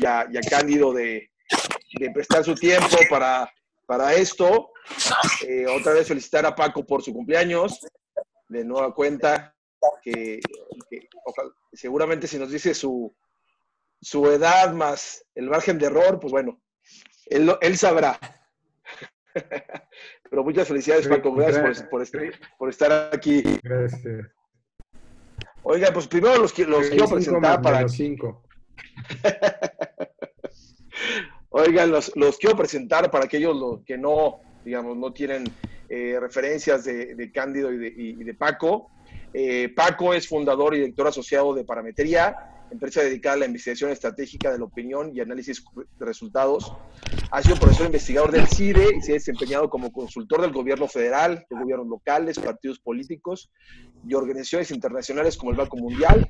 y a, Cándido de, prestar su tiempo para, para esto. Eh, otra vez felicitar a Paco por su cumpleaños, de nueva cuenta, que, seguramente si nos dice su, su edad más el margen de error, pues bueno, él, él sabrá. Pero muchas felicidades, Paco. Gracias, por, por, estar aquí. Gracias. Oiga, pues primero los, los quiero presentar para. Cinco. Oigan, los, los, quiero presentar para aquellos que no, digamos, no tienen eh, referencias de, Cándido y de, y de Paco. Eh, Paco es fundador y director asociado de Parametría, empresa dedicada a la investigación estratégica de la opinión y análisis de resultados. Ha sido profesor investigador del CIDE y se ha desempeñado como consultor del gobierno federal, de gobiernos locales, partidos políticos y organizaciones internacionales como el Banco Mundial,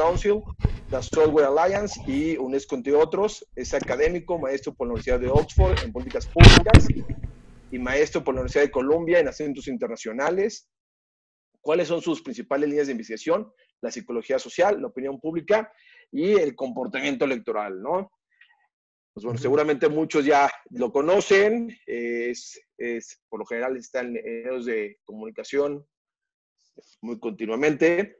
Council, la Software Alliance y UNESCO, entre otros. Es académico, maestro por la Universidad de Oxford en políticas públicas y maestro por la Universidad de Columbia en asuntos internacionales. ¿Cuáles son sus principales líneas de investigación? la psicología social, la opinión pública y el comportamiento electoral, ¿no? Pues bueno, seguramente muchos ya lo conocen, es, por lo general están en medios de comunicación muy continuamente.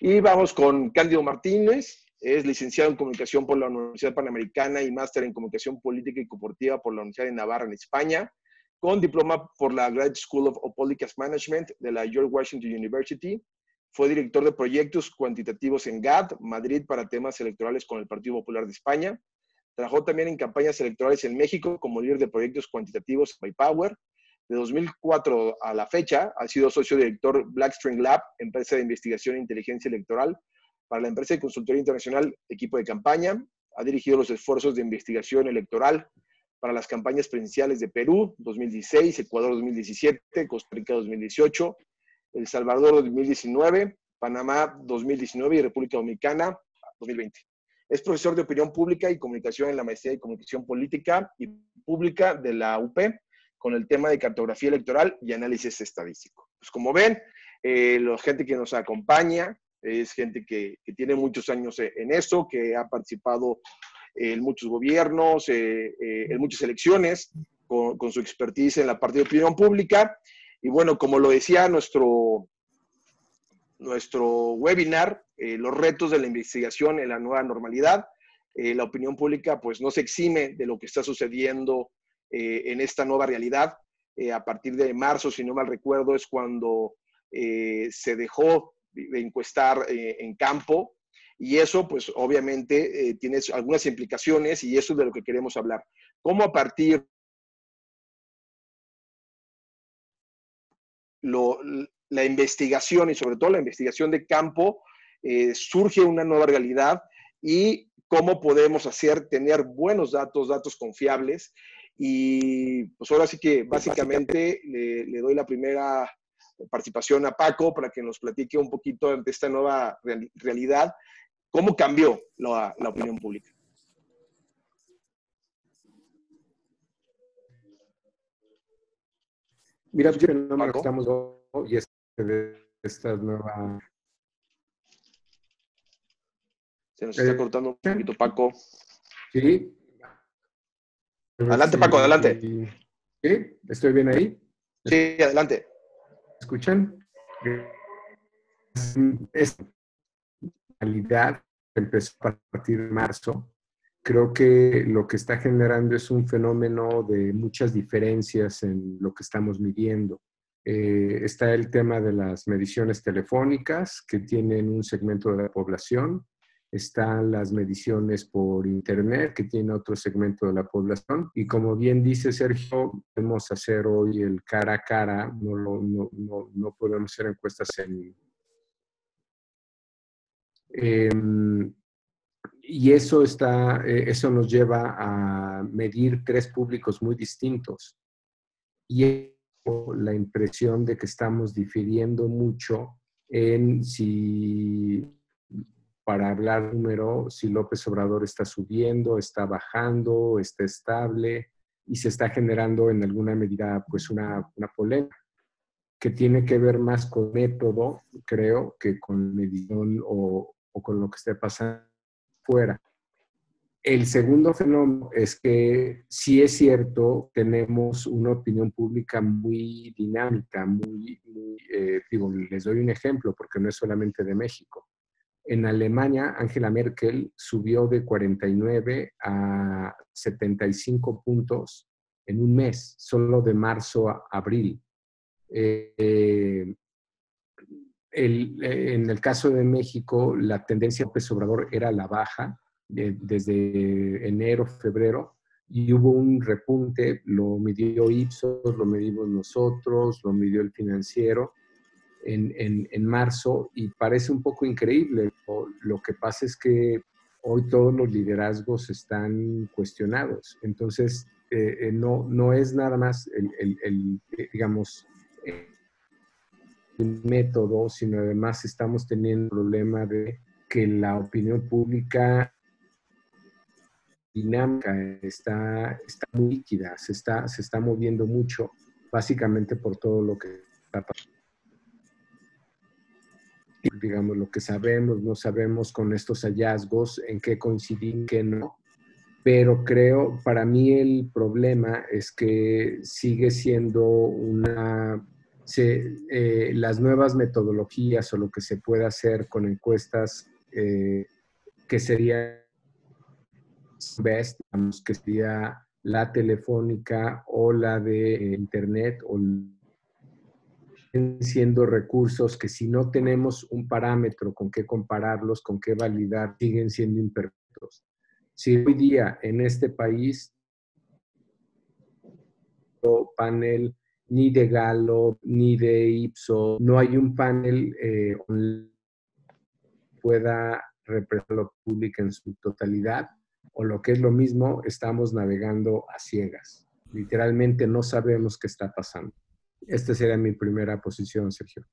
Y vamos con Cándido Martínez, es licenciado en comunicación por la Universidad Panamericana y máster en comunicación política y corporativa por la Universidad de Navarra en España, con diploma por la Graduate School of Politics Management de la George Washington University fue director de proyectos cuantitativos en GAD, Madrid, para temas electorales con el Partido Popular de España. Trabajó también en campañas electorales en México como líder de proyectos cuantitativos by Power. De 2004 a la fecha, ha sido socio director Blackstring Lab, empresa de investigación e inteligencia electoral para la empresa de consultoría internacional Equipo de Campaña. Ha dirigido los esfuerzos de investigación electoral para las campañas presidenciales de Perú 2016, Ecuador 2017, Costa Rica 2018, el Salvador 2019, Panamá 2019 y República Dominicana 2020. Es profesor de opinión pública y comunicación en la maestría de comunicación política y pública de la UP con el tema de cartografía electoral y análisis estadístico. Pues como ven, eh, la gente que nos acompaña es gente que, tiene muchos años en eso, que ha participado en muchos gobiernos, eh, eh, en muchas elecciones, con, su expertise en la parte de opinión pública y bueno, como lo decía nuestro, nuestro webinar, eh, los retos de la investigación en la nueva normalidad, eh, la opinión pública pues no se exime de lo que está sucediendo eh, en esta nueva realidad. a partir de marzo, si no mal recuerdo, es cuando se dejó de encuestar en campo y eso pues obviamente tiene algunas implicaciones y eso es de lo que queremos hablar. ¿Cómo a partir la investigación y sobre todo la investigación de campo, eh, surge una nueva realidad y cómo podemos hacer tener buenos datos, datos confiables. Y pues ahora sí que básicamente le, doy la primera participación a Paco para que nos platique un poquito de esta nueva realidad, cómo cambió la, la opinión pública. Mira, yo no me estamos y esta nueva. Se nos está eh, cortando un poquito, Paco. Sí. Adelante, Paco, adelante. ¿Sí? ¿Estoy bien ahí? Sí, adelante. ¿Escuchan? Esta realidad empezó a partir de marzo creo que lo que está generando es un fenómeno de muchas diferencias en lo que estamos midiendo. Eh, está el tema de las mediciones telefónicas que tienen un segmento de la población. Están las mediciones por Internet que tiene otro segmento de la población. Y como bien dice Sergio, podemos hacer hoy el cara a cara, no, no, no, no podemos hacer encuestas en... en y eso, está, eh, eso nos lleva a medir tres públicos muy distintos. Y la impresión de que estamos difiriendo mucho en si, para hablar número, si López Obrador está subiendo, está bajando, está estable y se está generando en alguna medida pues una, una polémica que tiene que ver más con método, creo, que con medición o, o con lo que esté pasando fuera. el segundo fenómeno es que sí es cierto, tenemos una opinión pública muy dinámica, muy, eh, digo, les doy un ejemplo porque no es solamente de México. En Alemania, Angela Merkel subió de 49 a 75 puntos en un mes, solo de marzo a abril. Eh, en el caso de México, la tendencia Obrador era la baja desde enero, febrero, y hubo un repunte, lo midió Ipsos, lo medimos nosotros, lo midió el financiero, en, marzo y parece un poco increíble. Lo que pasa es que hoy todos los liderazgos están cuestionados. Entonces, eh, eh, no, no es nada más el, el, eh, digamos, el método, sino además estamos teniendo el problema de que la opinión pública dinámica está, está muy líquida, se está, se está moviendo mucho, básicamente por todo lo que está pasando digamos, lo que sabemos, no sabemos con estos hallazgos en qué coinciden, qué no. Pero creo, para mí el problema es que sigue siendo una, eh, las nuevas metodologías o lo que se puede hacer con encuestas eh, que sería best, que sería la telefónica o la de internet o siendo recursos que si no tenemos un parámetro con qué compararlos, con qué validar, siguen siendo imperfectos. Si hoy día en este país panel ni de Galo ni de Ipso, no hay un panel eh, pueda representar lo público en su totalidad, o lo que es lo mismo, estamos navegando a ciegas. Literalmente no sabemos qué está pasando. Esta sería mi primera posición, Sergio.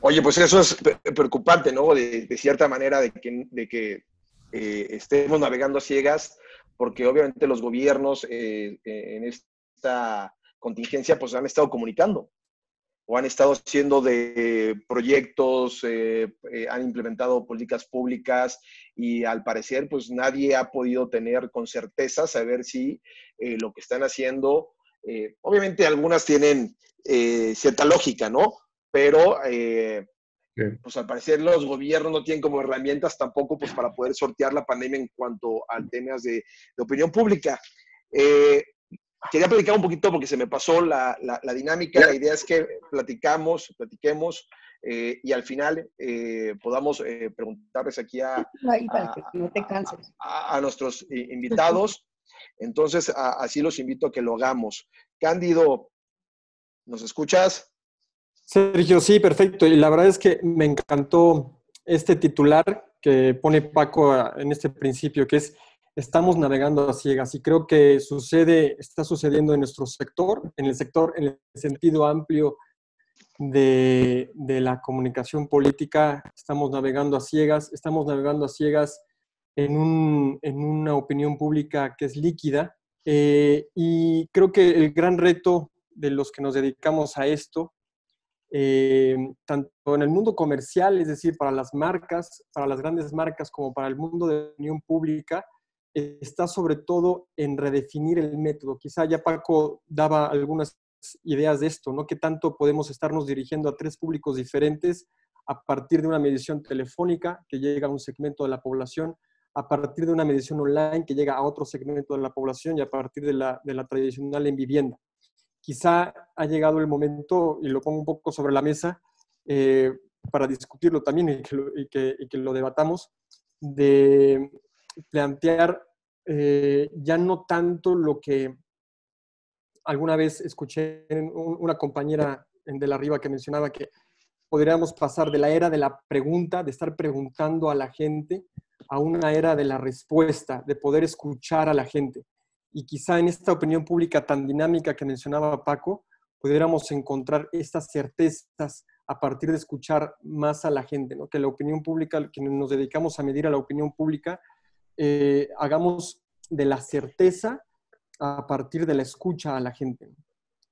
Oye, pues eso es preocupante, ¿no? De, cierta manera, de que, eh, estemos navegando a ciegas, porque obviamente los gobiernos eh, en esta contingencia pues han estado comunicando o han estado haciendo de proyectos, eh, han implementado políticas públicas y al parecer pues nadie ha podido tener con certeza saber si lo que están haciendo eh, obviamente algunas tienen eh, cierta lógica, ¿no? Pero, eh, pues al parecer los gobiernos no tienen como herramientas tampoco pues para poder sortear la pandemia en cuanto a temas de, opinión pública. quería platicar un poquito porque se me pasó la, dinámica. La idea es que platicamos, platiquemos y al final podamos preguntarles aquí a, a, nuestros invitados. Entonces, así los invito a que lo hagamos. Cándido, ¿nos escuchas? Sergio, sí, perfecto. Y la verdad es que me encantó este titular que pone Paco en este principio, que es estamos navegando a ciegas. Y creo que sucede, está sucediendo en nuestro sector, en el sector, en el sentido amplio de, de la comunicación política. Estamos navegando a ciegas, estamos navegando a ciegas en, un, en una opinión pública que es líquida. Eh, y creo que el gran reto de los que nos dedicamos a esto, eh, tanto en el mundo comercial, es decir, para las marcas, para las grandes marcas, como para el mundo de opinión pública, está sobre todo en redefinir el método. Quizá ya Paco daba algunas ideas de esto, ¿no? Que tanto podemos estarnos dirigiendo a tres públicos diferentes a partir de una medición telefónica que llega a un segmento de la población, a partir de una medición online que llega a otro segmento de la población y a partir de la, tradicional en vivienda. Quizá ha llegado el momento, y lo pongo un poco sobre la mesa, eh, para discutirlo también y que lo, y que, lo debatamos, de plantear eh, ya no tanto lo que alguna vez escuché en una compañera de la arriba que mencionaba que podríamos pasar de la era de la pregunta, de estar preguntando a la gente, a una era de la respuesta, de poder escuchar a la gente. Y quizá en esta opinión pública tan dinámica que mencionaba Paco, pudiéramos encontrar estas certezas a partir de escuchar más a la gente, ¿no? que la opinión pública, que nos dedicamos a medir a la opinión pública, eh, hagamos de la certeza a partir de la escucha a la gente.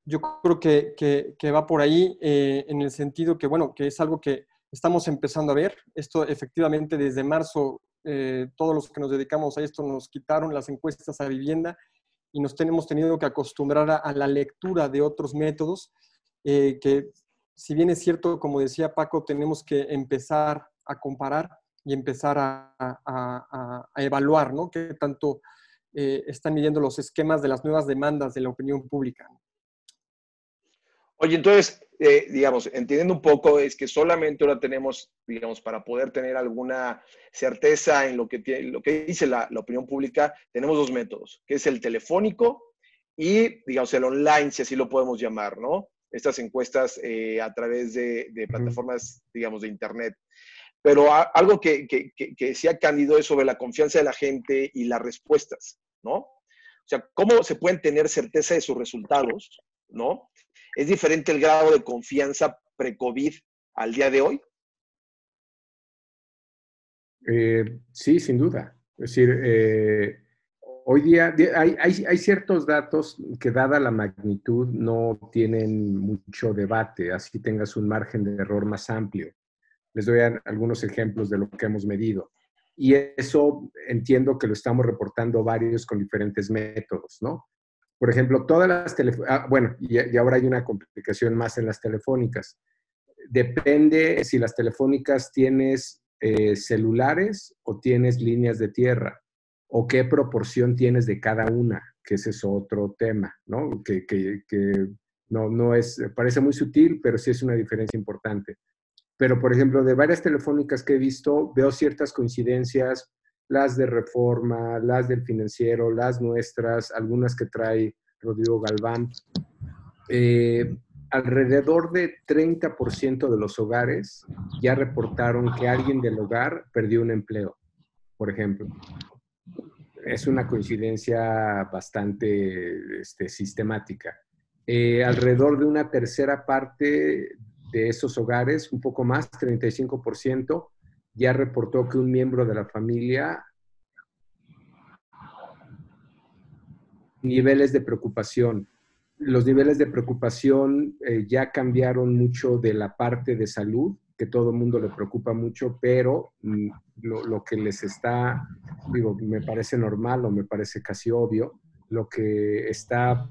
Yo creo que, que, va por ahí eh, en el sentido que, bueno, que es algo que estamos empezando a ver. Esto efectivamente desde marzo eh, todos los que nos dedicamos a esto nos quitaron las encuestas a vivienda y nos tenemos tenido que acostumbrar a, la lectura de otros métodos eh, que, si bien es cierto, como decía Paco, tenemos que empezar a comparar y empezar a, evaluar, ¿no? Qué tanto eh, están midiendo los esquemas de las nuevas demandas de la opinión pública. Oye, entonces, eh, digamos, entendiendo un poco, es que solamente ahora tenemos, digamos, para poder tener alguna certeza en lo que, tiene, lo que dice la, opinión pública, tenemos dos métodos, que es el telefónico y, digamos, el online, si así lo podemos llamar, ¿no? Estas encuestas eh, a través de, plataformas, digamos, de Internet. Pero algo que, que, que, decía Cándido es sobre la confianza de la gente y las respuestas, ¿no? O sea, ¿cómo se pueden tener certeza de sus resultados, ¿no? ¿Es diferente el grado de confianza pre-COVID al día de hoy? Eh, sí, sin duda. Es decir, eh, hoy día hay, ciertos datos que dada la magnitud no tienen mucho debate, así tengas un margen de error más amplio. Les doy algunos ejemplos de lo que hemos medido. Y eso entiendo que lo estamos reportando varios con diferentes métodos, ¿no? Por ejemplo, todas las telefónicas, ah, bueno, y, ahora hay una complicación más en las telefónicas. Depende si las telefónicas tienes eh, celulares o tienes líneas de tierra, o qué proporción tienes de cada una, que ese es otro tema, ¿no? Que, que, que no, no es, parece muy sutil, pero sí es una diferencia importante. Pero, por ejemplo, de varias telefónicas que he visto, veo ciertas coincidencias las de Reforma, las del financiero, las nuestras, algunas que trae Rodrigo Galván. Eh, alrededor de 30% de los hogares ya reportaron que alguien del hogar perdió un empleo, por ejemplo. Es una coincidencia bastante este, sistemática. Eh, alrededor de una tercera parte de esos hogares, un poco más, 35%, ya reportó que un miembro de la familia niveles de preocupación. Los niveles de preocupación eh, ya cambiaron mucho de la parte de salud, que todo el mundo le preocupa mucho, pero mm, lo, lo, que les está, digo, me parece normal o me parece casi obvio, lo que está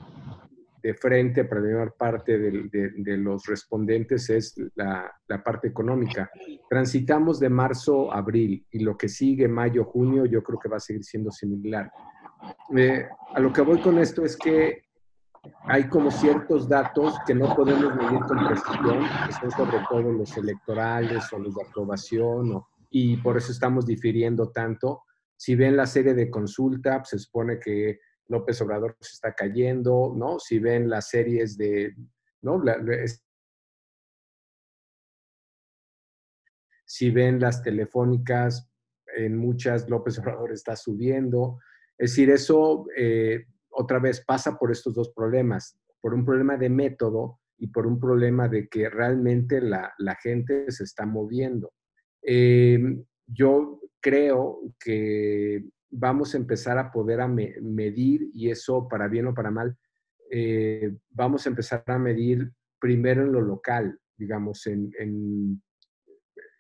de frente para la parte de, los respondentes es la, parte económica. Transitamos de marzo a abril y lo que sigue mayo, junio, yo creo que va a seguir siendo similar. Eh, a lo que voy con esto es que hay como ciertos datos que no podemos medir con precisión, que son sobre todo los electorales o los de aprobación, y por eso estamos difiriendo tanto. Si ven la serie de consulta, pues, se supone que López Obrador se está cayendo, ¿no? Si ven las series de, ¿no? si ven las telefónicas, en muchas López Obrador está subiendo. Es decir, eso eh, otra vez pasa por estos dos problemas, por un problema de método y por un problema de que realmente la, gente se está moviendo. Eh, yo creo que vamos a empezar a poder a medir, y eso para bien o para mal, eh, vamos a empezar a medir primero en lo local, digamos, en,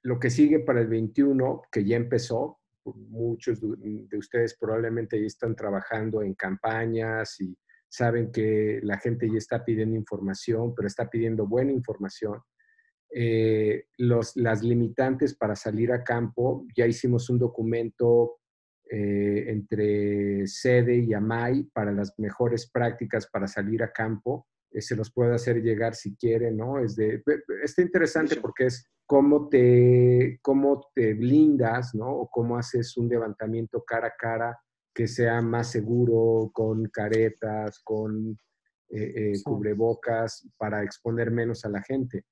lo que sigue para el 21, que ya empezó, muchos de ustedes probablemente ya están trabajando en campañas y saben que la gente ya está pidiendo información, pero está pidiendo buena información. Eh, los, las limitantes para salir a campo, ya hicimos un documento eh, entre sede y AMAI para las mejores prácticas para salir a campo. Eh, se los puede hacer llegar si quiere, ¿no? Es de, está interesante porque es cómo te, cómo te blindas, ¿no? O cómo haces un levantamiento cara a cara que sea más seguro, con caretas, con eh, cubrebocas, para exponer menos a la gente.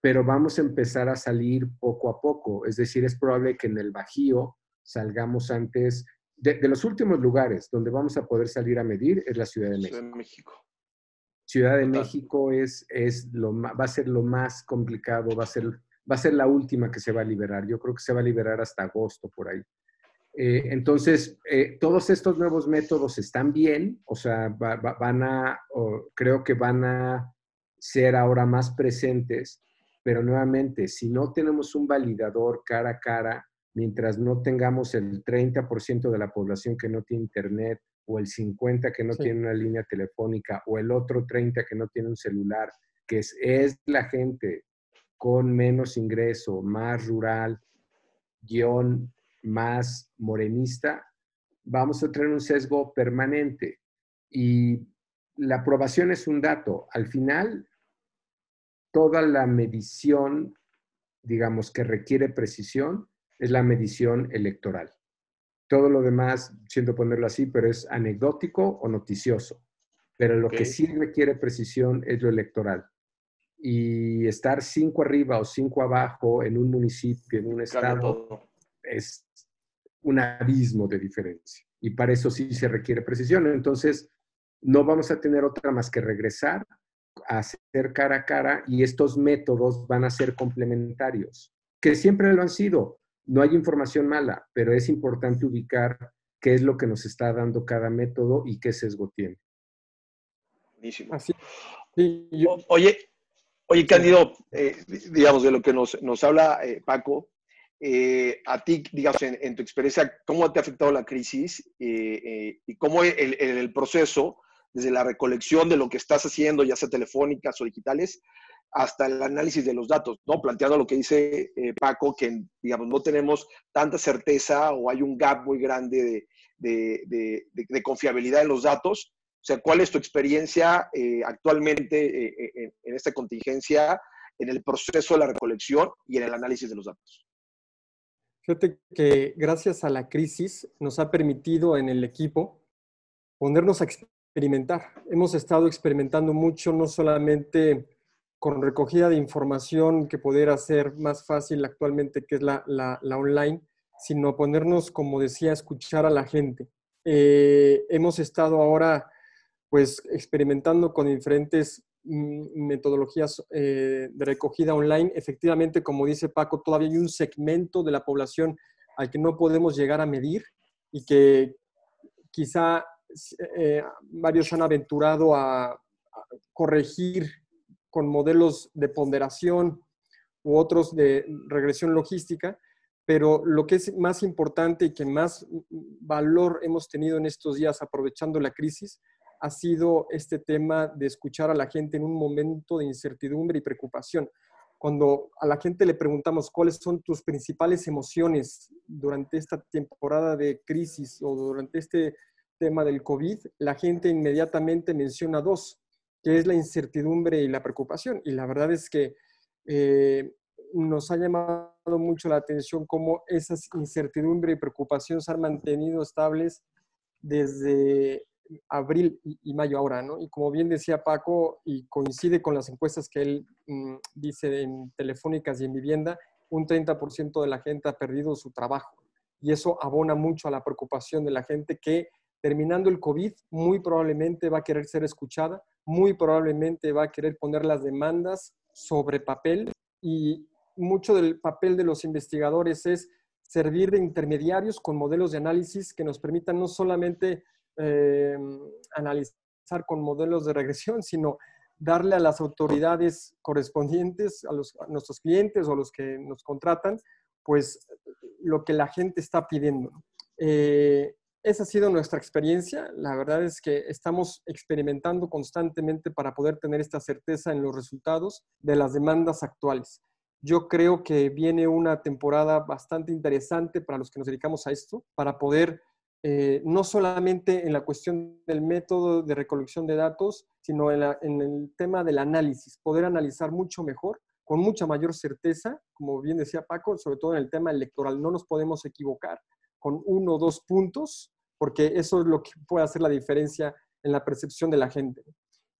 Pero vamos a empezar a salir poco a poco. Es decir, es probable que en el Bajío salgamos antes. De, los últimos lugares donde vamos a poder salir a medir es la Ciudad de México. Ciudad de México. Ciudad de México es, es lo, va a ser lo más complicado, va a, ser, va a ser la última que se va a liberar. Yo creo que se va a liberar hasta agosto por ahí. Eh, entonces, eh, todos estos nuevos métodos están bien, o sea, van a, creo que van a ser ahora más presentes, pero nuevamente, si no tenemos un validador cara a cara, mientras no tengamos el 30% de la población que no tiene internet o el 50% que no tiene una línea telefónica o el otro 30% que no tiene un celular, que es, es la gente con menos ingreso, más rural, guion más morenista, vamos a tener un sesgo permanente. Y la aprobación es un dato. Al final, toda la medición, digamos, que requiere precisión, es la medición electoral. Todo lo demás, siento ponerlo así, pero es anecdótico o noticioso. Pero lo que sí requiere precisión es lo electoral. Y estar cinco arriba o cinco abajo en un municipio, en un estado, es un abismo de diferencia. Y para eso sí se requiere precisión. Entonces, no vamos a tener otra más que regresar a hacer cara a cara y estos métodos van a ser complementarios, que siempre lo han sido. No hay información mala, pero es importante ubicar qué es lo que nos está dando cada método y qué sesgo tiene. Buenísimo. Así. Oye, oye, Cándido, eh, digamos, de lo que nos, habla eh, Paco, eh, a ti, digamos, en, tu experiencia, ¿cómo te ha afectado la crisis y cómo el, el, proceso, desde la recolección de lo que estás haciendo, ya sea telefónicas o digitales, hasta el análisis de los datos, ¿no? Planteando lo que dice eh, Paco, que, digamos, no tenemos tanta certeza o hay un gap muy grande de, confiabilidad en los datos. O sea, ¿cuál es tu experiencia eh, actualmente eh, en esta contingencia, en el proceso de la recolección y en el análisis de los datos? Fíjate que gracias a la crisis nos ha permitido en el equipo ponernos a experimentar. Hemos estado experimentando mucho, no solamente con recogida de información que poder hacer más fácil actualmente, que es la, online, sino ponernos, como decía, a escuchar a la gente. Eh, hemos estado ahora, pues, experimentando con diferentes mm, metodologías eh, de recogida online. Efectivamente, como dice Paco, todavía hay un segmento de la población al que no podemos llegar a medir y que quizá eh, varios han aventurado a corregir con modelos de ponderación u otros de regresión logística, pero lo que es más importante y que más valor hemos tenido en estos días aprovechando la crisis ha sido este tema de escuchar a la gente en un momento de incertidumbre y preocupación. Cuando a la gente le preguntamos cuáles son tus principales emociones durante esta temporada de crisis o durante este tema del COVID, la gente inmediatamente menciona dos que es la incertidumbre y la preocupación. Y la verdad es que eh, nos ha llamado mucho la atención cómo esas incertidumbre y preocupación se han mantenido estables desde abril y, mayo ahora, ¿no? Y como bien decía Paco, y coincide con las encuestas que él mm, dice en Telefónicas y en Vivienda, un 30% de la gente ha perdido su trabajo. Y eso abona mucho a la preocupación de la gente que terminando el COVID muy probablemente va a querer ser escuchada, muy probablemente va a querer poner las demandas sobre papel y mucho del papel de los investigadores es servir de intermediarios con modelos de análisis que nos permitan no solamente eh, analizar con modelos de regresión, sino darle a las autoridades correspondientes, a, los, nuestros clientes o a los que nos contratan, pues lo que la gente está pidiendo. Eh, esa ha sido nuestra experiencia. La verdad es que estamos experimentando constantemente para poder tener esta certeza en los resultados de las demandas actuales. Yo creo que viene una temporada bastante interesante para los que nos dedicamos a esto, para poder eh, no solamente en la cuestión del método de recolección de datos, sino en, en el tema del análisis, poder analizar mucho mejor con mucha mayor certeza, como bien decía Paco, sobre todo en el tema electoral. No nos podemos equivocar con uno o dos puntos porque eso es lo que puede hacer la diferencia en la percepción de la gente.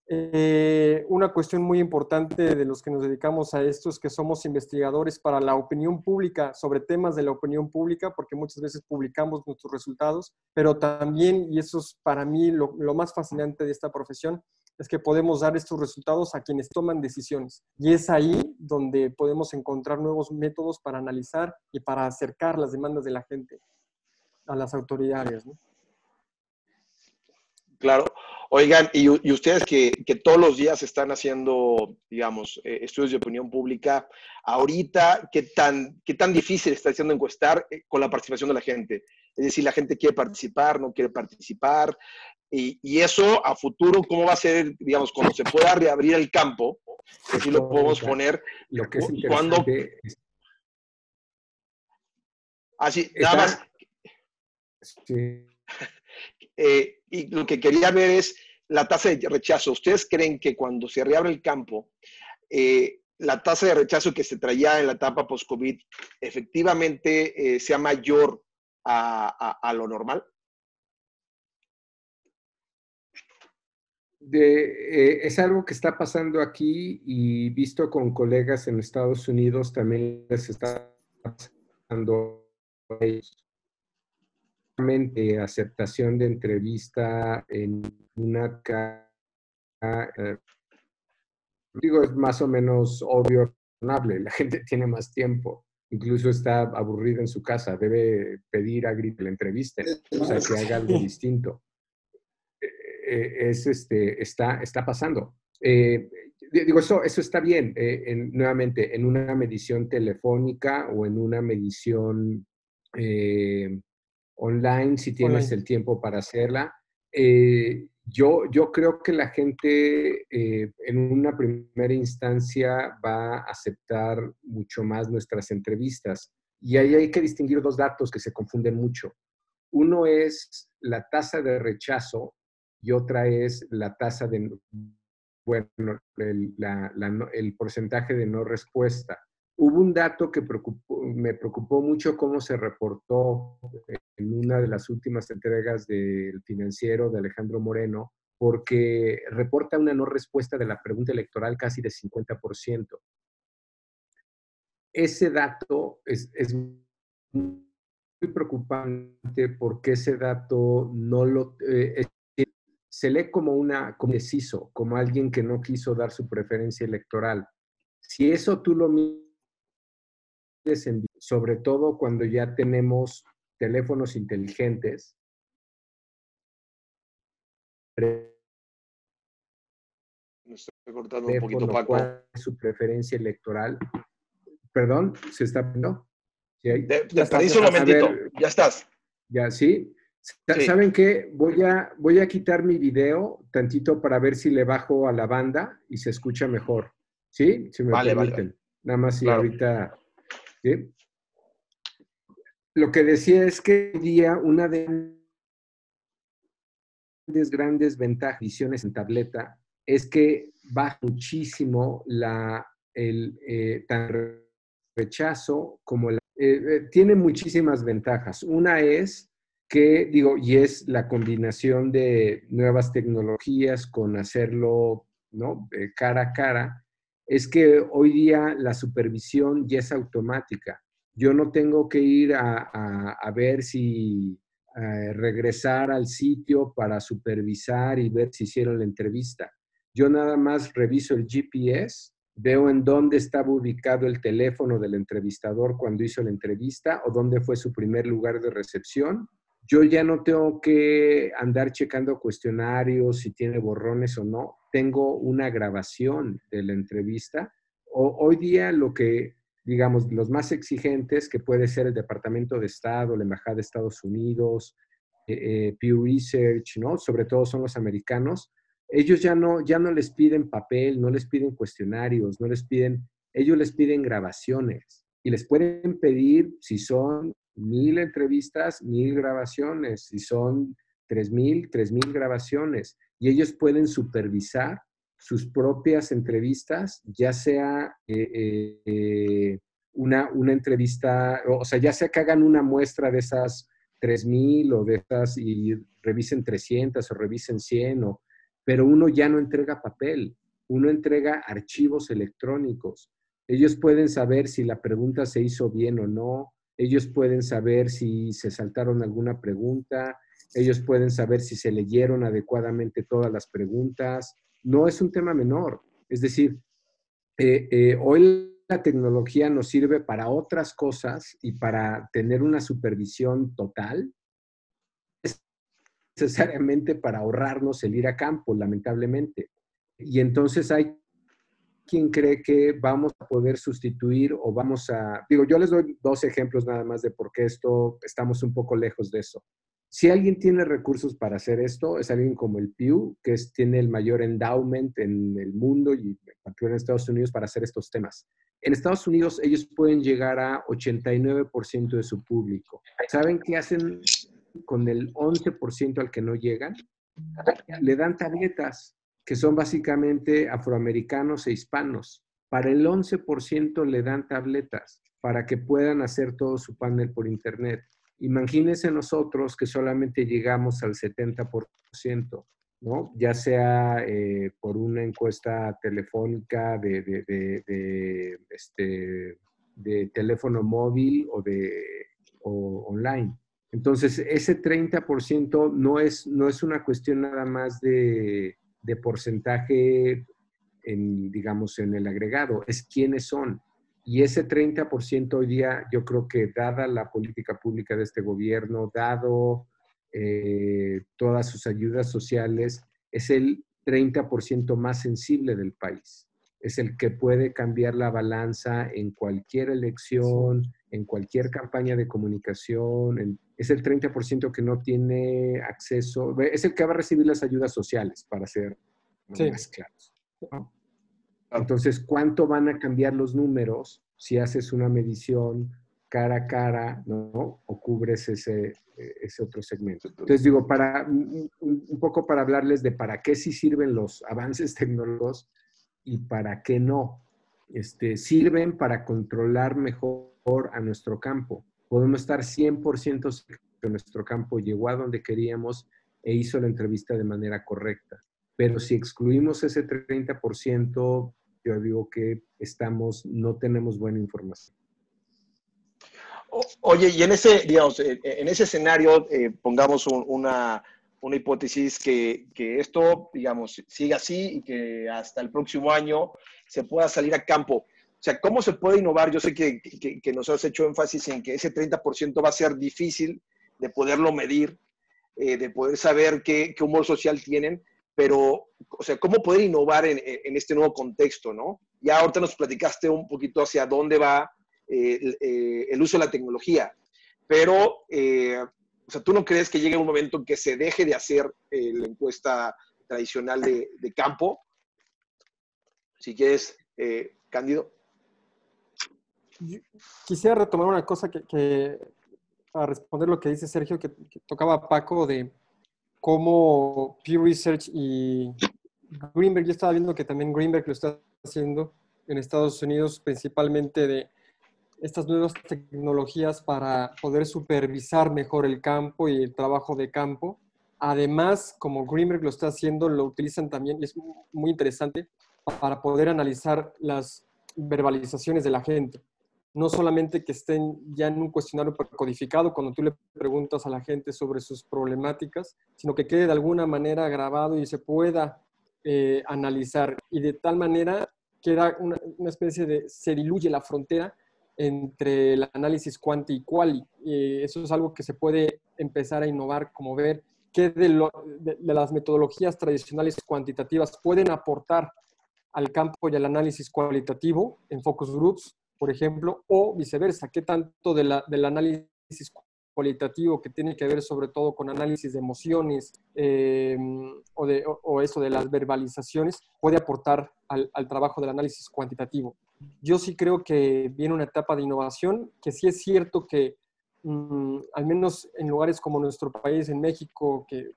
Eh, una cuestión muy importante de los que nos dedicamos a esto es que somos investigadores para la opinión pública, sobre temas de la opinión pública, porque muchas veces publicamos nuestros resultados, pero también, y eso es para mí lo, lo más fascinante de esta profesión, es que podemos dar estos resultados a quienes toman decisiones. Y es ahí donde podemos encontrar nuevos métodos para analizar y para acercar las demandas de la gente a las autoridades. Claro. Oigan, y, ustedes que, todos los días están haciendo, digamos, eh, estudios de opinión pública, ahorita, ¿qué tan, ¿qué tan difícil está siendo encuestar eh, con la participación de la gente? Es decir, la gente quiere participar, no quiere participar, y, eso a futuro, ¿cómo va a ser, digamos, cuando se pueda reabrir el campo? Así lo podemos poner. Lo que es cuando... Así, nada más. Sí. Eh, y lo que quería ver es la tasa de rechazo. ¿Ustedes creen que cuando se reabre el campo, eh, la tasa de rechazo que se traía en la etapa post-COVID efectivamente eh, sea mayor a, lo normal? es algo que está pasando aquí y visto con colegas en Estados Unidos también les está pasando a ellos aceptación de entrevista en una eh, digo, es más o menos obvio, razonable. La gente tiene más tiempo. Incluso está aburrida en su casa. Debe pedir a Grip la entrevista. O sea, que haga algo distinto. Eh, eh, es, este, está, está pasando. digo, eso, eso está bien. nuevamente, en una medición telefónica o en una medición online si tienes el tiempo para hacerla. Eh, yo, yo creo que la gente eh, en una primera instancia va a aceptar mucho más nuestras entrevistas. Y ahí hay que distinguir dos datos que se confunden mucho. Uno es la tasa de rechazo y otra es la tasa de, bueno, el, el porcentaje de no respuesta. Hubo un dato que me preocupó mucho cómo se reportó en una de las últimas entregas del financiero de Alejandro Moreno, porque reporta una no respuesta de la pregunta electoral casi de 50%. Ese dato es, muy preocupante porque ese dato no lo... Eh, se lee como una como deciso, como alguien que no quiso dar su preferencia electoral. Si eso tú lo sobre todo cuando ya tenemos teléfonos inteligentes. Me estoy cortando un poquito, Paco. su preferencia electoral. Perdón, ¿se está viendo? ¿Sí te, un momentito, ya estás. Ya, sí. ¿Saben qué? Voy a, voy a quitar mi video tantito para ver si le bajo a la banda y se escucha mejor. ¿Sí? Si me vale, permiten. Nada más si ahorita lo que decía es que hoy día una de las grandes ventajas de visiones en tableta es que baja muchísimo la, el eh, tan rechazo como la... Eh, eh, tiene muchísimas ventajas. Una es que, digo, y es la combinación de nuevas tecnologías con hacerlo ¿no? cara a cara, es que hoy día la supervisión ya es automática. Yo no tengo que ir a, ver si regresar al sitio para supervisar y ver si hicieron la entrevista. Yo nada más reviso el GPS, veo en dónde estaba ubicado el teléfono del entrevistador cuando hizo la entrevista o dónde fue su primer lugar de recepción. Yo ya no tengo que andar checando cuestionarios si tiene borrones o no tengo una grabación de la entrevista. O, hoy día lo que, digamos, los más exigentes, que puede ser el Departamento de Estado, la Embajada de Estados Unidos, eh, eh, Pew Research, ¿no? Sobre todo son los americanos. Ellos ya no, ya no les piden papel, no les piden cuestionarios, no les piden, ellos les piden grabaciones y les pueden pedir si son mil entrevistas, mil grabaciones, si son tres mil, tres mil grabaciones y ellos pueden supervisar sus propias entrevistas, ya sea eh, eh, una, una, entrevista, o sea, ya sea que hagan una muestra de esas 3.000 o de esas y revisen 300 o revisen 100, o, pero uno ya no entrega papel, uno entrega archivos electrónicos. Ellos pueden saber si la pregunta se hizo bien o no, ellos pueden saber si se saltaron alguna pregunta, ellos pueden saber si se leyeron adecuadamente todas las preguntas. No es un tema menor. Es decir, eh, eh, hoy la tecnología nos sirve para otras cosas y para tener una supervisión total. necesariamente para ahorrarnos el ir a campo, lamentablemente. Y entonces hay quien cree que vamos a poder sustituir o vamos a, digo, yo les doy dos ejemplos nada más de por qué esto, estamos un poco lejos de eso. Si alguien tiene recursos para hacer esto, es alguien como el Pew, que tiene el mayor endowment en el mundo y en Estados Unidos para hacer estos temas. En Estados Unidos ellos pueden llegar a 89% de su público. ¿Saben qué hacen con el 11% al que no llegan? Le dan tabletas que son básicamente afroamericanos e hispanos. Para el 11% le dan tabletas para que puedan hacer todo su panel por internet. Imagínense nosotros que solamente llegamos al 70%, ¿no? Ya sea eh, por una encuesta telefónica de, de, este, de teléfono móvil o de o online. Entonces, ese 30% no es, no es una cuestión nada más de, de porcentaje, en, digamos, en el agregado, es quiénes son. Y ese 30% hoy día, yo creo que dada la política pública de este gobierno, dado eh, todas sus ayudas sociales, es el 30% más sensible del país. Es el que puede cambiar la balanza en cualquier elección, en cualquier campaña de comunicación. es el 30% que no tiene acceso, es el que va a recibir las ayudas sociales, para ser más claros. Entonces, ¿cuánto van a cambiar los números si haces una medición cara a cara, ¿no? O cubres ese, ese otro segmento. Entonces, digo, para, un poco para hablarles de para qué sí sirven los avances tecnológicos y para qué no. Este, sirven para controlar mejor a nuestro campo. Podemos estar 100% que nuestro campo llegó a donde queríamos e hizo la entrevista de manera correcta. Pero si excluimos ese 30%, yo digo que estamos, no tenemos buena información. Oye, y en ese, digamos, en ese escenario, eh, pongamos una, una, hipótesis que, que, esto, digamos, siga así y que hasta el próximo año se pueda salir a campo. O sea, ¿cómo se puede innovar? Yo sé que, que, que nos has hecho énfasis en que ese 30% va a ser difícil de poderlo medir, eh, de poder saber qué, qué humor social tienen, pero, o sea, ¿cómo poder innovar en, este nuevo contexto, no? Ya ahorita nos platicaste un poquito hacia dónde va eh, eh, el uso de la tecnología, pero, eh, o sea, ¿tú no crees que llegue un momento en que se deje de hacer la encuesta tradicional de, campo? Si quieres, Cándido. Quisiera retomar una cosa que, para responder lo que dice Sergio, que tocaba Paco de cómo Pew Research y Greenberg, yo estaba viendo que también Greenberg lo está haciendo en Estados Unidos, principalmente de estas nuevas tecnologías para poder supervisar mejor el campo y el trabajo de campo. Además, como Greenberg lo está haciendo, lo utilizan también, es muy interesante, para poder analizar las verbalizaciones de la gente no solamente que estén ya en un cuestionario codificado cuando tú le preguntas a la gente sobre sus problemáticas, sino que quede de alguna manera grabado y se pueda eh, analizar. Y de tal manera queda una, una, especie de, se diluye la frontera entre el análisis cuanti y quali. Y eso es algo que se puede empezar a innovar, como ver qué de, de las metodologías tradicionales cuantitativas pueden aportar al campo y al análisis cualitativo en focus groups por ejemplo, o viceversa, qué tanto de del análisis cualitativo que tiene que ver sobre todo con análisis de emociones eh, o, de, o, eso de las verbalizaciones puede aportar al, al, trabajo del análisis cuantitativo. Yo sí creo que viene una etapa de innovación, que sí es cierto que mmm, al menos en lugares como nuestro país, en México, que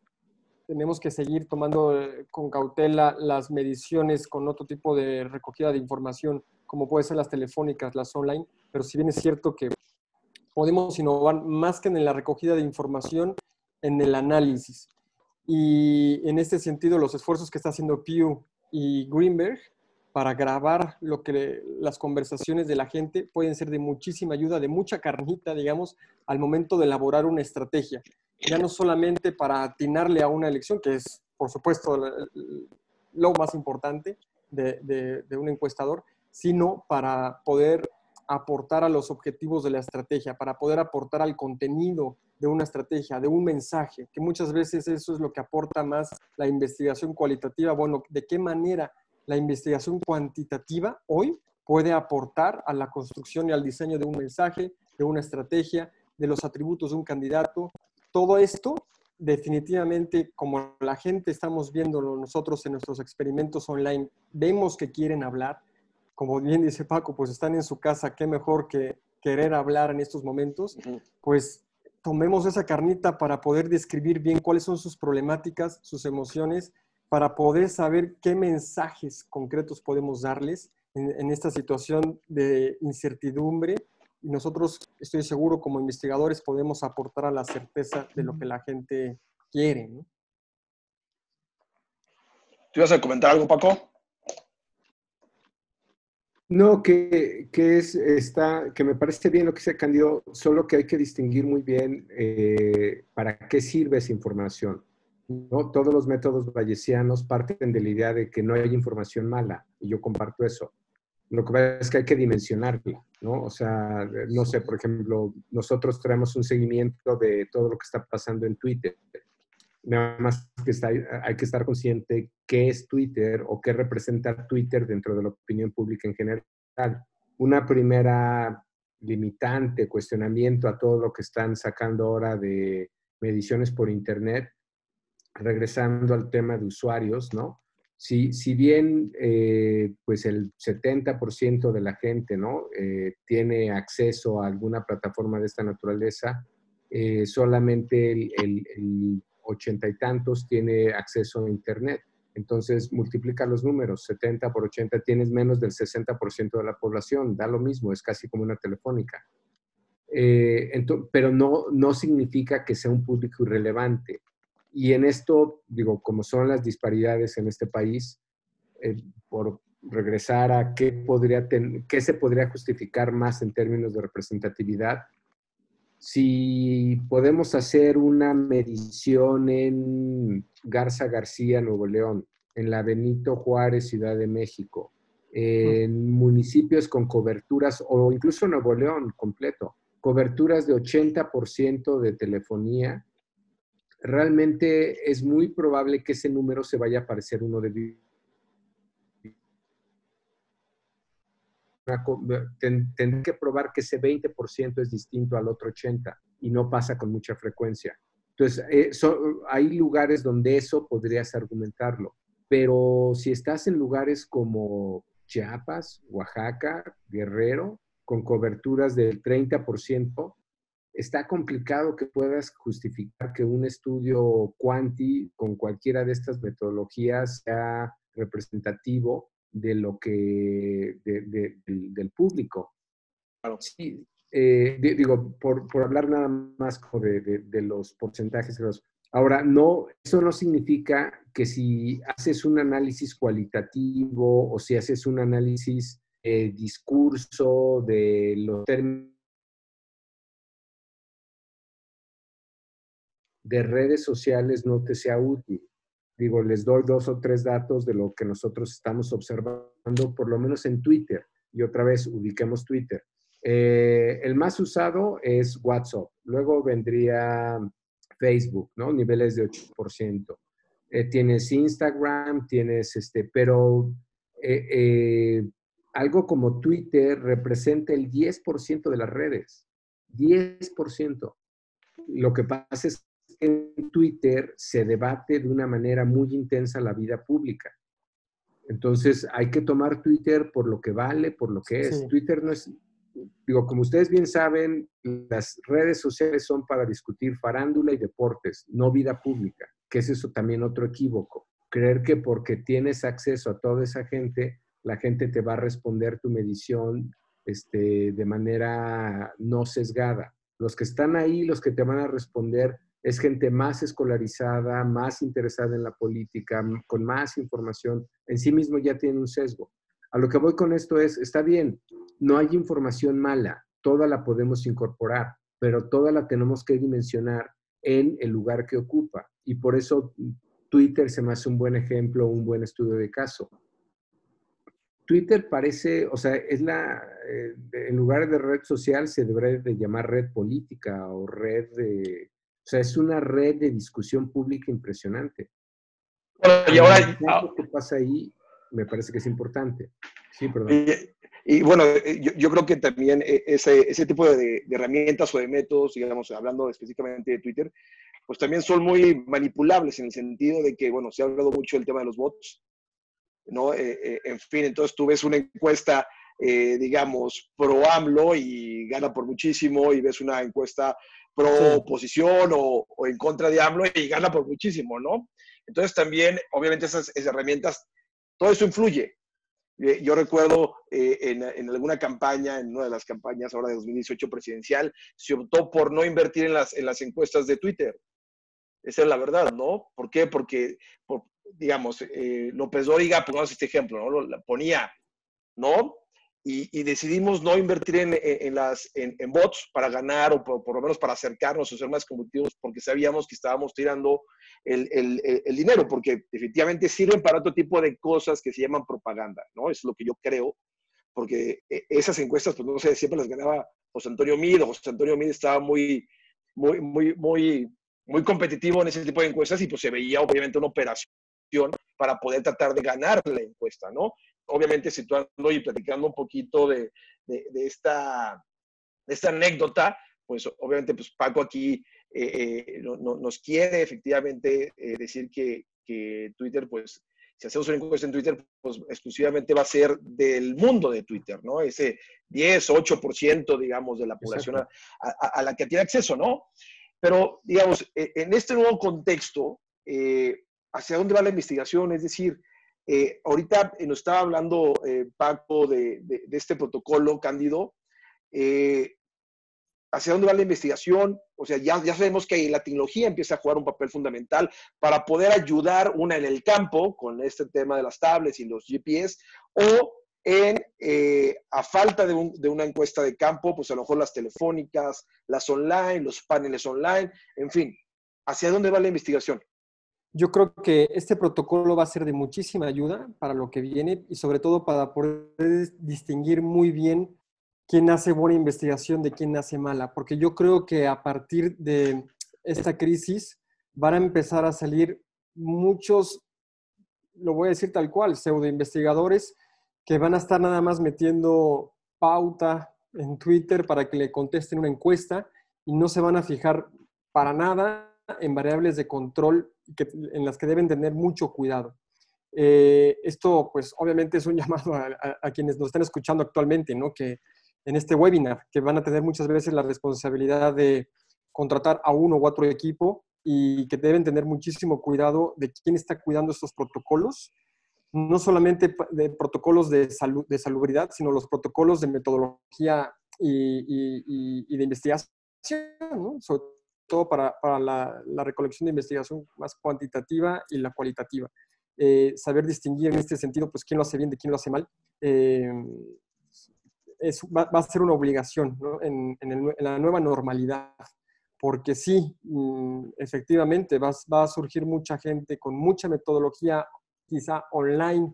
tenemos que seguir tomando eh, con cautela las mediciones con otro tipo de recogida de información como puede ser las telefónicas, las online, pero si bien es cierto que podemos innovar más que en la recogida de información, en el análisis. Y en este sentido, los esfuerzos que está haciendo Pew y Greenberg para grabar lo que las conversaciones de la gente pueden ser de muchísima ayuda, de mucha carnita, digamos, al momento de elaborar una estrategia. Ya no solamente para atinarle a una elección, que es, por supuesto, lo más importante de, de, un encuestador, sino para poder aportar a los objetivos de la estrategia, para poder aportar al contenido de una estrategia, de un mensaje, que muchas veces eso es lo que aporta más la investigación cualitativa. Bueno, ¿de qué manera la investigación cuantitativa hoy puede aportar a la construcción y al diseño de un mensaje, de una estrategia, de los atributos de un candidato? Todo esto definitivamente, como la gente estamos viéndolo nosotros en nuestros experimentos online, vemos que quieren hablar. Como bien dice Paco, pues están en su casa, qué mejor que querer hablar en estos momentos. Pues tomemos esa carnita para poder describir bien cuáles son sus problemáticas, sus emociones, para poder saber qué mensajes concretos podemos darles en, esta situación de incertidumbre. Y nosotros, estoy seguro, como investigadores, podemos aportar a la certeza de lo que la gente quiere. ¿no? ¿Tú ibas a comentar algo, Paco? No, que, es, está, que me parece bien lo que se Candido, solo que hay que distinguir muy bien eh, para qué sirve esa información. ¿no? Todos los métodos bayesianos parten de la idea de que no hay información mala, y yo comparto eso. Lo que pasa es que hay que dimensionarla, ¿no? O sea, no sé, por ejemplo, nosotros traemos un seguimiento de todo lo que está pasando en Twitter Nada más que está, hay que estar consciente qué es Twitter o qué representa Twitter dentro de la opinión pública en general. Una primera limitante, cuestionamiento a todo lo que están sacando ahora de mediciones por Internet, regresando al tema de usuarios, ¿no? Si, si bien eh, pues el 70% de la gente ¿no? Eh, tiene acceso a alguna plataforma de esta naturaleza, eh, solamente el, el ochenta y tantos tiene acceso a Internet. Entonces, multiplica los números, 70 por 80, tienes menos del 60% de la población, da lo mismo, es casi como una telefónica. Eh, pero no, no significa que sea un público irrelevante. Y en esto, digo, como son las disparidades en este país, eh, por regresar a qué, podría qué se podría justificar más en términos de representatividad, si podemos hacer una medición en Garza García, Nuevo León, en la Benito Juárez, Ciudad de México, en municipios con coberturas, o incluso Nuevo León completo, coberturas de 80% de telefonía, realmente es muy probable que ese número se vaya a parecer uno de tendré que probar que ese 20% es distinto al otro 80% y no pasa con mucha frecuencia. Entonces, eh, hay lugares donde eso podrías argumentarlo, pero si estás en lugares como Chiapas, Oaxaca, Guerrero, con coberturas del 30%, está complicado que puedas justificar que un estudio cuanti con cualquiera de estas metodologías sea representativo de lo que, del, público. Sí, eh, digo, por, hablar nada más de, los porcentajes. Ahora, no, eso no significa que si haces un análisis cualitativo o si haces un análisis eh, discurso de los términos de redes sociales no te sea útil digo, les doy dos o tres datos de lo que nosotros estamos observando, por lo menos en Twitter. Y otra vez, ubiquemos Twitter. Eh, el más usado es WhatsApp. Luego vendría Facebook, ¿no? Niveles de 8%. Eh, tienes Instagram, tienes este, pero eh, algo como Twitter representa el 10% de las redes. 10%. Lo que pasa es en Twitter se debate de una manera muy intensa la vida pública. Entonces hay que tomar Twitter por lo que vale, por lo que es. Twitter no es, digo, como ustedes bien saben, las redes sociales son para discutir farándula y deportes, no vida pública, que es eso también otro equívoco. Creer que porque tienes acceso a toda esa gente, la gente te va a responder tu medición este, de manera no sesgada. Los que están ahí, los que te van a responder es gente más escolarizada, más interesada en la política, con más información, en sí mismo ya tiene un sesgo. A lo que voy con esto es, está bien, no hay información mala, toda la podemos incorporar, pero toda la tenemos que dimensionar en el lugar que ocupa. Y por eso Twitter se me hace un buen ejemplo, un buen estudio de caso. Twitter parece, o sea, es la, eh, en lugar de red social se debería de llamar red política o red de, o sea, es una red de discusión pública impresionante. y ahora... Lo que pasa ahí me parece que es importante. Sí, perdón. Y, bueno, eh, yo, creo que también eh, ese, ese tipo de, herramientas o de métodos, digamos, hablando específicamente de Twitter, pues también son muy manipulables en el sentido de que, bueno, se ha hablado mucho del tema de los bots, ¿no? Eh, en fin, entonces tú ves una encuesta, digamos, pro AMLO y gana por muchísimo, y ves una encuesta pro oposición o, o, en contra de AMLO y gana por muchísimo, ¿no? Entonces también, obviamente, esas, esas herramientas, todo eso influye, eh, yo recuerdo eh, en, alguna campaña, en una de las campañas ahora de 2018 presidencial, se optó por no invertir en las, en las encuestas de Twitter. Esa es la verdad, ¿no? ¿Por qué? Porque, digamos, eh, López Dóriga, pongamos este ejemplo, ¿no? Lo, ponía, ¿no? Y, decidimos no invertir en, en las, en, bots para ganar o por, lo menos para acercarnos o ser más competitivos porque sabíamos que estábamos tirando el, el, el, dinero, porque efectivamente sirven para otro tipo de cosas que se llaman propaganda, ¿no? Es lo que yo creo, porque e, esas encuestas, pues no sé, siempre las ganaba José Antonio Mid, José Antonio Mid estaba muy, muy, muy, muy, muy competitivo en ese tipo de encuestas y pues se veía obviamente una operación para poder tratar de ganar la encuesta, ¿no? Obviamente situando y platicando un poquito de, esta, esta anécdota, pues obviamente pues Paco aquí eh, eh, nos quiere efectivamente eh, decir que, Twitter, pues si hacemos una encuesta en Twitter, pues exclusivamente va a ser del mundo de Twitter, ¿no? Ese 10, 8%, digamos, de la población a, la que tiene acceso, ¿no? Pero, digamos, en este nuevo contexto, ¿hacia dónde va la investigación? Es decir, eh, ahorita nos estaba hablando eh, Paco de, este protocolo, Cándido. Eh, ¿Hacia dónde va la investigación? O sea, ya, ya sabemos que la tecnología empieza a jugar un papel fundamental para poder ayudar una en el campo con este tema de las tablets y los GPS, o en, a falta de, de, una encuesta de campo, pues a lo mejor las telefónicas, las online, los paneles online, en fin, ¿hacia dónde va la investigación? Yo creo que este protocolo va a ser de muchísima ayuda para lo que viene y sobre todo para poder distinguir muy bien quién hace buena investigación de quién hace mala, porque yo creo que a partir de esta crisis van a empezar a salir muchos, lo voy a decir tal cual, pseudo investigadores que van a estar nada más metiendo pauta en Twitter para que le contesten una encuesta y no se van a fijar para nada en variables de control en las que deben tener mucho cuidado. Eh, esto, pues, obviamente es un llamado a, quienes nos están escuchando actualmente, ¿no? Que en este webinar, que van a tener muchas veces la responsabilidad de contratar a uno u otro equipo y que deben tener muchísimo cuidado de quién está cuidando estos protocolos, no solamente de protocolos de, salud, de salubridad, sino los protocolos de metodología y, de investigación, ¿no? Todo para, la, recolección de investigación más cuantitativa y la cualitativa. Eh, saber distinguir en este sentido, pues, quién lo hace bien de quién lo hace mal, eh, va, a ser una obligación en, la nueva normalidad. Porque sí, mm, efectivamente, va, a surgir mucha gente con mucha metodología, quizá online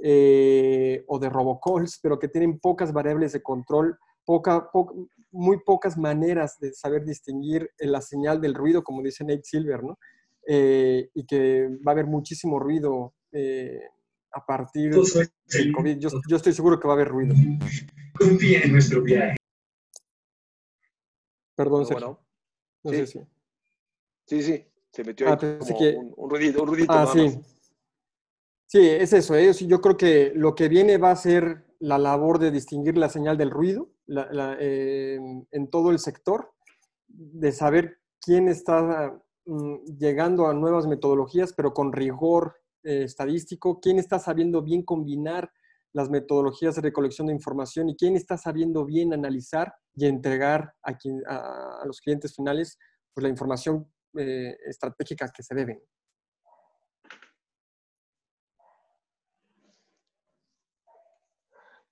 eh, o de robocalls, pero que tienen pocas variables de control poca, muy pocas maneras de saber distinguir la señal del ruido, como dice Nate Silver, ¿no? Eh, y que va a haber muchísimo ruido eh, a partir del COVID. Yo, estoy seguro que va a haber ruido. Confía en nuestro viaje. Perdón, Sergio. No sí. sé si. Sí, sí, se metió ah, ahí como un, ruidito, un ruidito. Ah, sí. Sí, es eso. ¿eh? Yo creo que lo que viene va a ser la labor de distinguir la señal del ruido eh, en todo el sector, de saber quién está mm, llegando a nuevas metodologías, pero con rigor eh, estadístico, quién está sabiendo bien combinar las metodologías de recolección de información y quién está sabiendo bien analizar y entregar a, a, los clientes finales pues, la información eh, estratégica que se deben.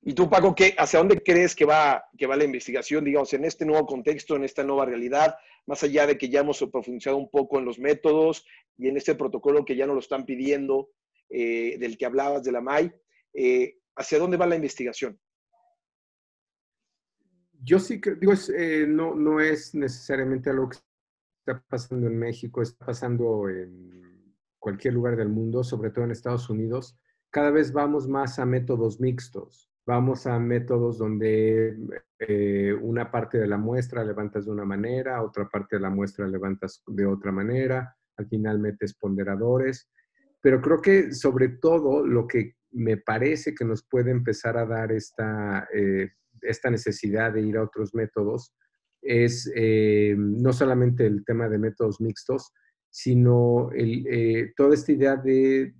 ¿Y tú, Paco, qué, hacia dónde crees que va, que va la investigación, digamos, en este nuevo contexto, en esta nueva realidad, más allá de que ya hemos profundizado un poco en los métodos y en este protocolo que ya nos lo están pidiendo, eh, del que hablabas de la MAI? Eh, ¿Hacia dónde va la investigación? Yo sí que, digo, eh, no, no es necesariamente algo que está pasando en México, está pasando en cualquier lugar del mundo, sobre todo en Estados Unidos. Cada vez vamos más a métodos mixtos. Vamos a métodos donde eh, una parte de la muestra levantas de una manera, otra parte de la muestra levantas de otra manera, al final metes ponderadores. Pero creo que sobre todo lo que me parece que nos puede empezar a dar esta, eh, esta necesidad de ir a otros métodos es eh, no solamente el tema de métodos mixtos, sino el, toda esta idea de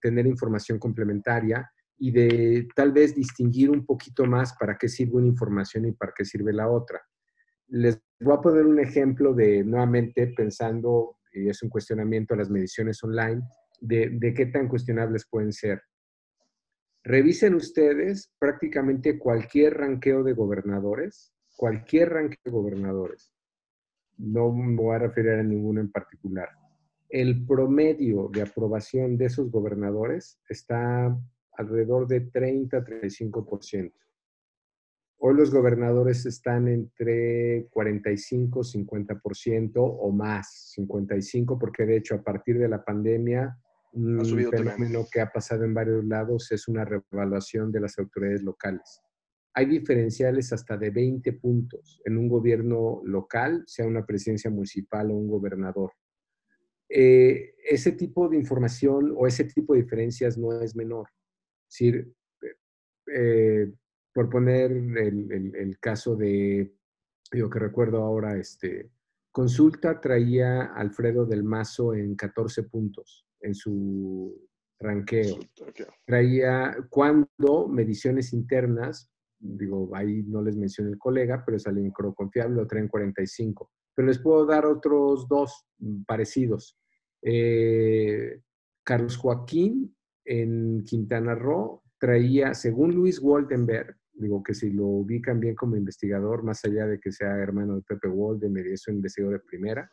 tener información complementaria y de tal vez distinguir un poquito más para qué sirve una información y para qué sirve la otra. Les voy a poner un ejemplo de, nuevamente, pensando, y es un cuestionamiento a las mediciones online, de, de qué tan cuestionables pueden ser. Revisen ustedes prácticamente cualquier ranqueo de gobernadores, cualquier ranqueo de gobernadores. No me voy a referir a ninguno en particular. El promedio de aprobación de esos gobernadores está alrededor de 30-35%. Hoy los gobernadores están entre 45, 50% o más, 55, porque de hecho a partir de la pandemia, un fenómeno que ha pasado en varios lados es una revaluación de las autoridades locales. Hay diferenciales hasta de 20 puntos en un gobierno local, sea una presidencia municipal o un gobernador. Eh, ese tipo de información o ese tipo de diferencias no es menor decir, eh, por poner el, caso de, digo que recuerdo ahora, este, Consulta traía Alfredo del Mazo en 14 puntos en su ranqueo. Traía cuando mediciones internas, digo, ahí no les mencioné el colega, pero salió en confiable, lo traen 45. Pero les puedo dar otros dos parecidos. Eh, Carlos Joaquín en Quintana Roo traía, según Luis Waldenberg, digo que si lo ubican bien como investigador, más allá de que sea hermano de Pepe Waldenberg y es un investigador de primera,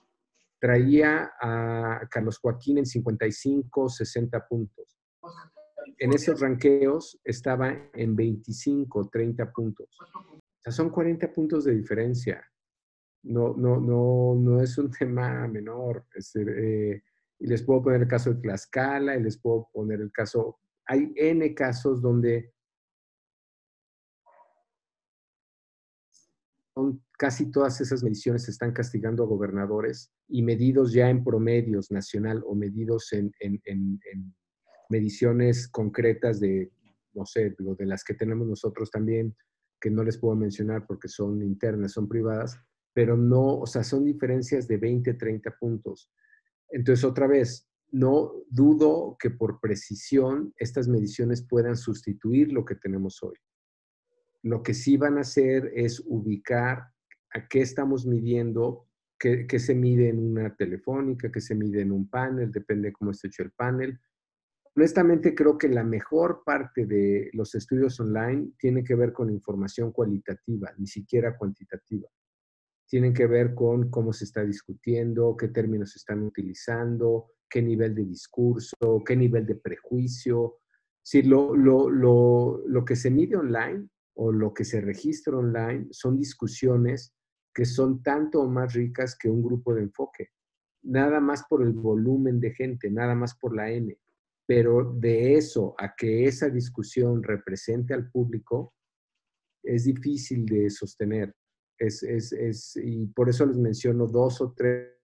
traía a Carlos Joaquín en 55, 60 puntos. En esos ranqueos estaba en 25, 30 puntos. O sea, son 40 puntos de diferencia. No, no, no, no es un tema menor. Eh, y les puedo poner el caso de Tlaxcala y les puedo poner el caso, hay N casos donde casi todas esas mediciones están castigando a gobernadores y medidos ya en promedios nacional o medidos en, mediciones concretas de, no sé, de las que tenemos nosotros también, que no les puedo mencionar porque son internas, son privadas, pero no, o sea, son diferencias de 20, 30 puntos. Entonces, otra vez, no dudo que por precisión estas mediciones puedan sustituir lo que tenemos hoy. Lo que sí van a hacer es ubicar a qué estamos midiendo, qué, se mide en una telefónica, qué se mide en un panel, depende de cómo esté hecho el panel. Honestamente, creo que la mejor parte de los estudios online tiene que ver con información cualitativa, ni siquiera cuantitativa tienen que ver con cómo se está discutiendo, qué términos se están utilizando, qué nivel de discurso, qué nivel de prejuicio. Si lo, lo, lo, lo que se mide online o lo que se registra online son discusiones que son tanto o más ricas que un grupo de enfoque. Nada más por el volumen de gente, nada más por la N. Pero de eso a que esa discusión represente al público, es difícil de sostener. Es, es, es, y por eso les menciono dos o tres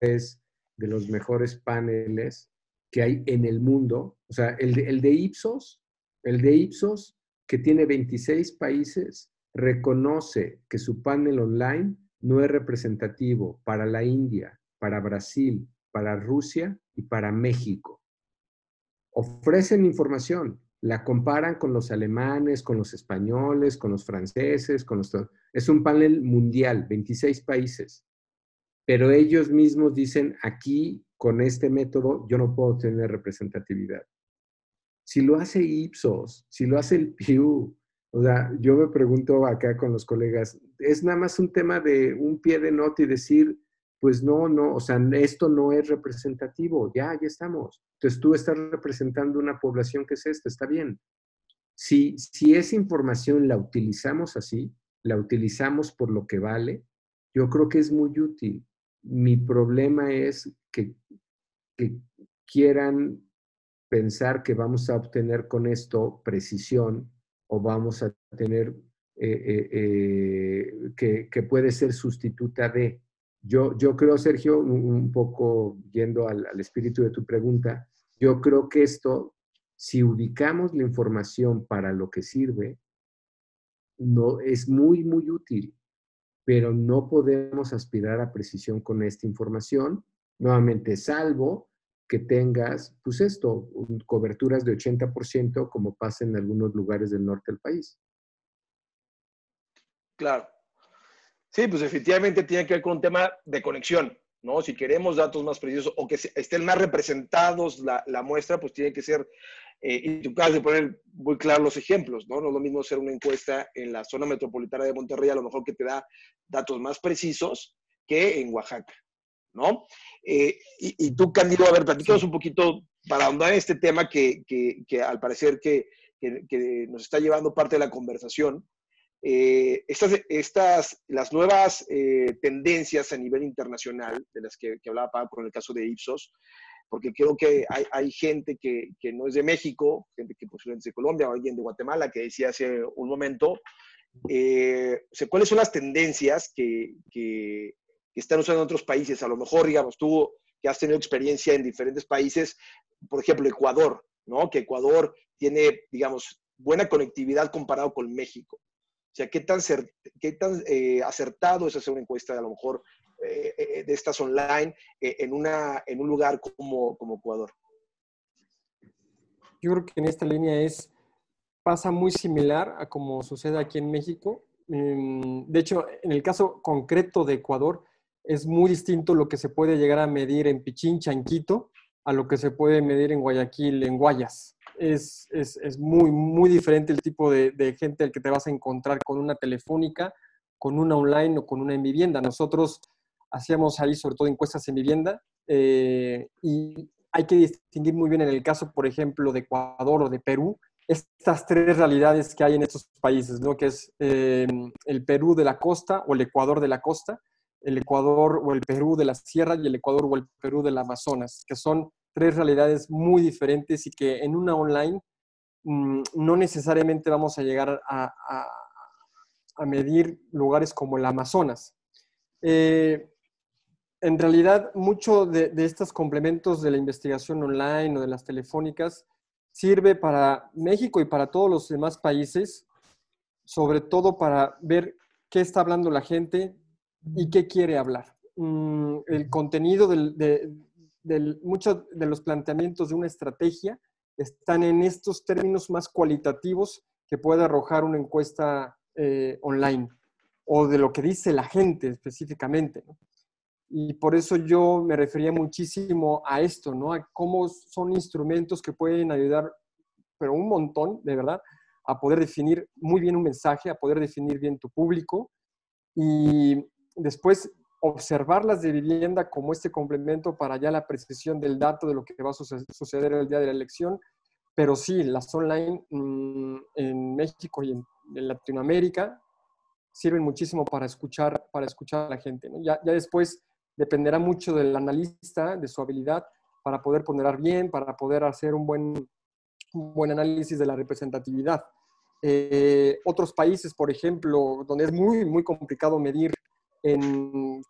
de los mejores paneles que hay en el mundo. O sea, el de, el de Ipsos, el de Ipsos, que tiene 26 países, reconoce que su panel online no es representativo para la India, para Brasil, para Rusia y para México. Ofrecen información, la comparan con los alemanes, con los españoles, con los franceses, con los... Es un panel mundial, 26 países. Pero ellos mismos dicen, aquí, con este método, yo no puedo tener representatividad. Si lo hace Ipsos, si lo hace el Pew, o sea, yo me pregunto acá con los colegas, es nada más un tema de un pie de nota y decir, pues no, no, o sea, esto no es representativo, ya, ya estamos. Entonces tú estás representando una población que es esta, está bien. Si, si esa información la utilizamos así, la utilizamos por lo que vale, yo creo que es muy útil. Mi problema es que, que quieran pensar que vamos a obtener con esto precisión o vamos a tener eh, eh, que, que, puede ser sustituta de. Yo, yo creo, Sergio, un, poco yendo al, al, espíritu de tu pregunta, yo creo que esto, si ubicamos la información para lo que sirve, no, es muy, muy útil, pero no podemos aspirar a precisión con esta información, nuevamente, salvo que tengas, pues esto, coberturas de 80% como pasa en algunos lugares del norte del país. Claro. Sí, pues efectivamente tiene que ver con un tema de conexión, ¿no? Si queremos datos más precisos o que estén más representados la, la muestra, pues tiene que ser, eh, y tú acabas de poner muy claros los ejemplos, ¿no? No es lo mismo hacer una encuesta en la zona metropolitana de Monterrey, a lo mejor que te da datos más precisos que en Oaxaca, ¿no? Eh, y, y, tú, Candido, a ver, platícanos un poquito para ahondar en este tema que, que, que al parecer que, que, nos está llevando parte de la conversación. Eh, estas, estas, las nuevas eh, tendencias a nivel internacional, de las que, hablaba Pablo con el caso de Ipsos, porque creo que hay, hay gente que, que, no es de México, gente que posiblemente es de Colombia o alguien de Guatemala, que decía hace un momento, eh, o sea, ¿cuáles son las tendencias que, que, están usando en otros países? A lo mejor, digamos, tú que has tenido experiencia en diferentes países, por ejemplo, Ecuador, ¿no? Que Ecuador tiene, digamos, buena conectividad comparado con México. O sea, ¿qué tan, eh, acertado es hacer una encuesta a lo mejor eh, eh, de estas online en, un lugar como, como Ecuador? Yo creo que en esta línea es, pasa muy similar a como sucede aquí en México. Mm, de hecho, en el caso concreto de Ecuador, es muy distinto lo que se puede llegar a medir en Pichincha, en Quito, a lo que se puede medir en Guayaquil, en Guayas es, es, es muy, muy diferente el tipo de, gente al que te vas a encontrar con una telefónica, con una online o con una en vivienda. Nosotros hacíamos ahí sobre todo encuestas en vivienda eh, y hay que distinguir muy bien en el caso, por ejemplo, de Ecuador o de Perú, estas tres realidades que hay en estos países, ¿no? que es eh, el Perú de la costa o el Ecuador de la costa, el Ecuador o el Perú de la sierra y el Ecuador o el Perú del Amazonas, que son tres realidades muy diferentes y que en una online mmm, no necesariamente vamos a llegar a, a, a, medir lugares como el Amazonas. Eh, en realidad, mucho de, de, estos complementos de la investigación online o de las telefónicas sirve para México y para todos los demás países, sobre todo para ver qué está hablando la gente y qué quiere hablar. Mm, el contenido del, de, muchos de los planteamientos de una estrategia están en estos términos más cualitativos que puede arrojar una encuesta eh, online o de lo que dice la gente específicamente. Y por eso yo me refería muchísimo a esto, ¿no? A cómo son instrumentos que pueden ayudar, pero un montón, de verdad, a poder definir muy bien un mensaje, a poder definir bien tu público y después observarlas de vivienda como este complemento para ya la precisión del dato de lo que va a suceder el día de la elección. Pero sí, las online mmm, en México y en, Latinoamérica sirven muchísimo para escuchar, para escuchar a la gente. Ya, ya después dependerá mucho del analista, de su habilidad para poder ponderar bien, para poder hacer un buen, buen análisis de la representatividad. Eh, otros países, por ejemplo, donde es muy, muy complicado medir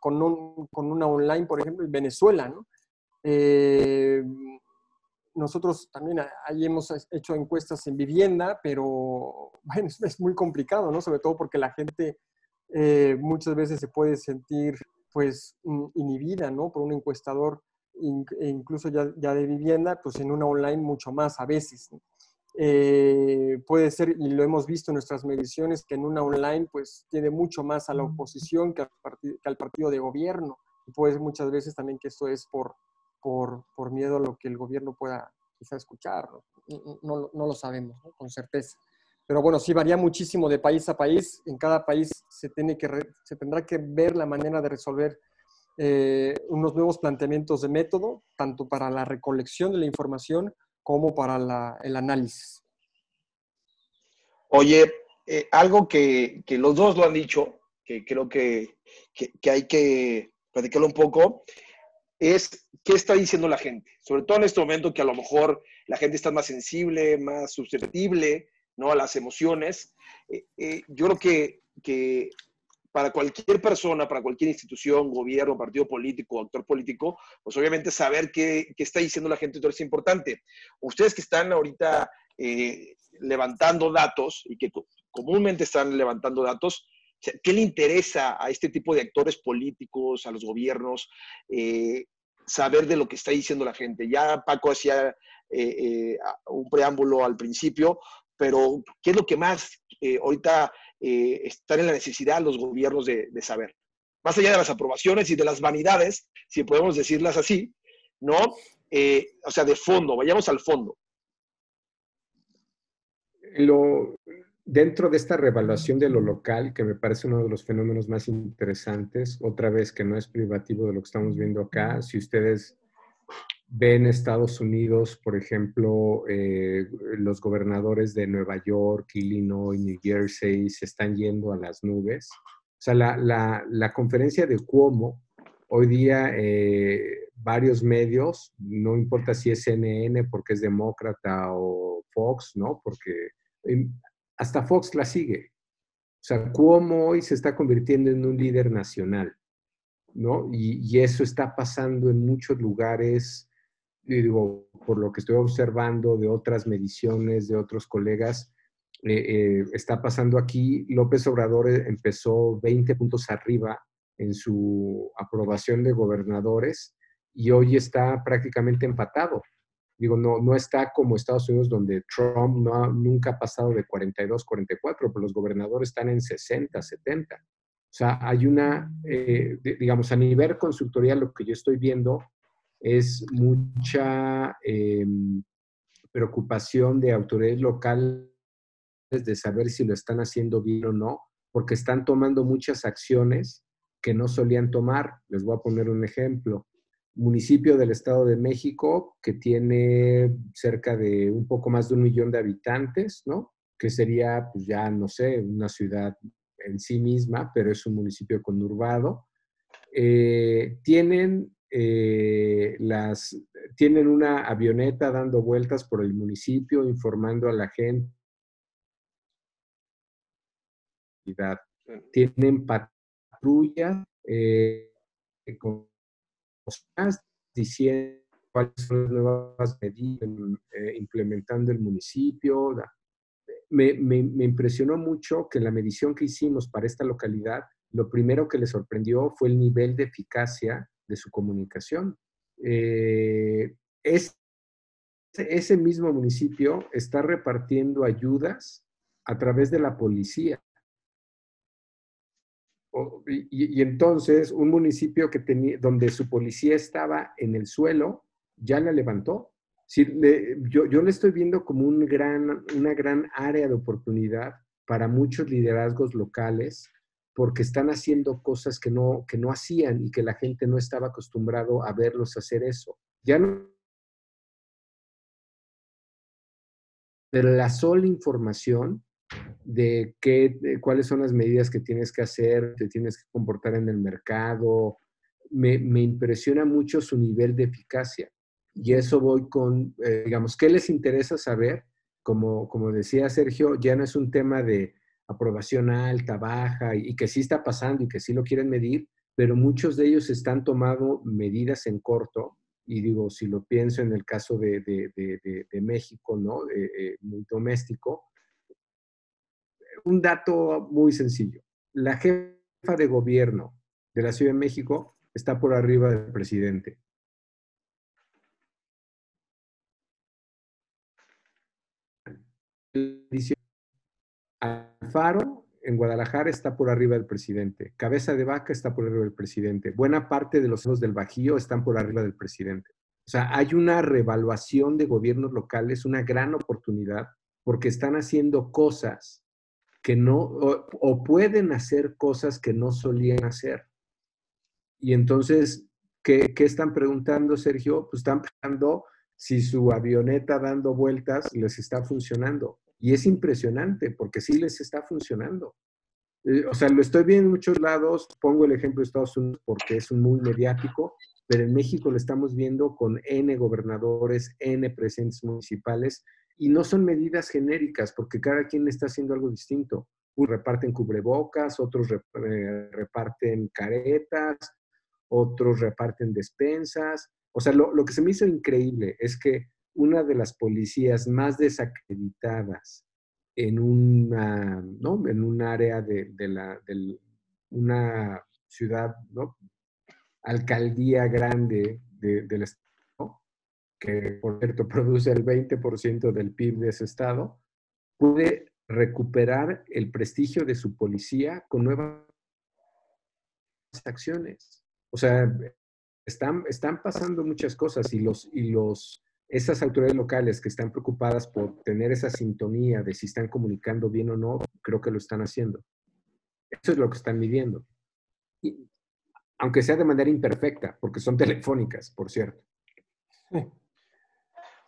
con, un, con, una online, por ejemplo, en Venezuela, ¿no? Eh, nosotros también ahí hemos hecho encuestas en vivienda, pero bueno, es muy complicado, ¿no? Sobre todo porque la gente eh, muchas veces se puede sentir pues inhibida, ¿no? Por un encuestador, incluso ya, ya de vivienda, pues en una online mucho más a veces. Eh, puede ser, y lo hemos visto en nuestras mediciones, que en una online pues tiene mucho más a la oposición que al, partido, que al partido de gobierno. Y puede ser muchas veces también que esto es por, por, por miedo a lo que el gobierno pueda quizá escuchar. No, no, no lo sabemos ¿no? con certeza. Pero bueno, sí varía muchísimo de país a país. En cada país se, tiene que se tendrá que ver la manera de resolver eh, unos nuevos planteamientos de método, tanto para la recolección de la información como para la, el análisis. Oye, eh, algo que, que, los dos lo han dicho, que creo que, que, hay que platicarlo un poco, es qué está diciendo la gente, sobre todo en este momento que a lo mejor la gente está más sensible, más susceptible ¿no? a las emociones. Eh, eh, yo creo que, que para cualquier persona, para cualquier institución, gobierno, partido político, actor político, pues obviamente saber qué, está diciendo la gente es importante. Ustedes que están ahorita eh, levantando datos y que comúnmente están levantando datos, ¿qué le interesa a este tipo de actores políticos, a los gobiernos, eh, saber de lo que está diciendo la gente? Ya Paco hacía eh, un preámbulo al principio, pero ¿qué es lo que más ahorita están en la necesidad los gobiernos de, saber? Más allá de las aprobaciones y de las vanidades, si podemos decirlas así, ¿no? o sea, de fondo, vayamos al fondo lo, dentro de esta revaluación de lo local, que me parece uno de los fenómenos más interesantes, otra vez que no es privativo de lo que estamos viendo acá, si ustedes ven Estados Unidos, por ejemplo, eh, los gobernadores de Nueva York, Illinois, New Jersey se están yendo a las nubes. O sea, la, la, la conferencia de Cuomo, hoy día eh, varios medios, no importa si es CNN porque es demócrata o Fox, ¿no? Porque hasta Fox la sigue. O sea, cómo hoy se está convirtiendo en un líder nacional, ¿no? Y, eso está pasando en muchos lugares, digo, por lo que estoy observando de otras mediciones, de otros colegas, eh, eh, está pasando aquí. López Obrador empezó 20 puntos arriba en su aprobación de gobernadores y hoy está prácticamente empatado. Digo, no, no está como Estados Unidos, donde Trump no nunca ha pasado de 42, 44, pero los gobernadores están en 60, 70. O sea, hay una, eh, digamos, a nivel consultorial, lo que yo estoy viendo es mucha em, preocupación de autoridades locales de saber si lo están haciendo bien o no, porque están tomando muchas acciones que no solían tomar. Les voy a poner un ejemplo municipio del Estado de México que tiene cerca de un poco más de un millón de habitantes, ¿no? Que sería, pues ya, no sé, una ciudad en sí misma, pero es un municipio conurbado. Eh, tienen, eh, las, tienen una avioneta dando vueltas por el municipio, informando a la gente. Tienen patrullas eh, con diciendo cuáles son las nuevas medidas eh, implementando el municipio. Me, me, me, impresionó mucho que la medición que hicimos para esta localidad, lo primero que le sorprendió fue el nivel de eficacia de su comunicación. Eh, es, ese mismo municipio está repartiendo ayudas a través de la policía y, entonces un municipio que tenía, donde su policía estaba en el suelo, ya la levantó. yo, yo le estoy viendo como un gran, una gran área de oportunidad para muchos liderazgos locales porque están haciendo cosas que no, que no hacían y que la gente no estaba acostumbrado a verlos hacer eso. Ya no... Pero la sola información de, qué, cuáles son las medidas que tienes que hacer, te tienes que comportar en el mercado. Me, me impresiona mucho su nivel de eficacia. Y eso voy con, eh, digamos, ¿qué les interesa saber? Como, como decía Sergio, ya no es un tema de aprobación alta, baja, y, que sí está pasando y que sí lo quieren medir, pero muchos de ellos están tomando medidas en corto, y digo, si lo pienso en el caso de, de, México, ¿no? Eh, muy doméstico, un dato muy sencillo. La jefa de gobierno de la Ciudad de México está por arriba del presidente. Alfaro en Guadalajara está por arriba del presidente. Cabeza de Vaca está por arriba del presidente. Buena parte de los del Bajío están por arriba del presidente. O sea, hay una revaluación de gobiernos locales, una gran oportunidad, porque están haciendo cosas que no, o, pueden hacer cosas que no solían hacer. Y entonces, ¿qué, ¿qué, están preguntando, Sergio? Pues están preguntando si su avioneta dando vueltas les está funcionando. Y es impresionante porque sí les está funcionando. Eh, o sea, lo estoy viendo en muchos lados, pongo el ejemplo de Estados Unidos porque es muy mediático, pero en México lo estamos viendo con N gobernadores, N presidentes municipales, y no son medidas genéricas porque cada quien está haciendo algo distinto. Unos reparten cubrebocas, otros eh, reparten caretas, otros reparten despensas. O sea, lo, lo que se me hizo increíble es que una de las policías más desacreditadas en una, ¿no? En un área de, de la, de una ciudad, ¿no? Alcaldía grande del estado, que por cierto produce el 20% del PIB de ese estado, puede recuperar el prestigio de su policía con nuevas acciones. O sea, están, están pasando muchas cosas y los, y los esas autoridades locales que están preocupadas por tener esa sintonía de si están comunicando bien o no, creo que lo están haciendo. Eso es lo que están midiendo. aunque sea de manera imperfecta, porque son telefónicas, por cierto.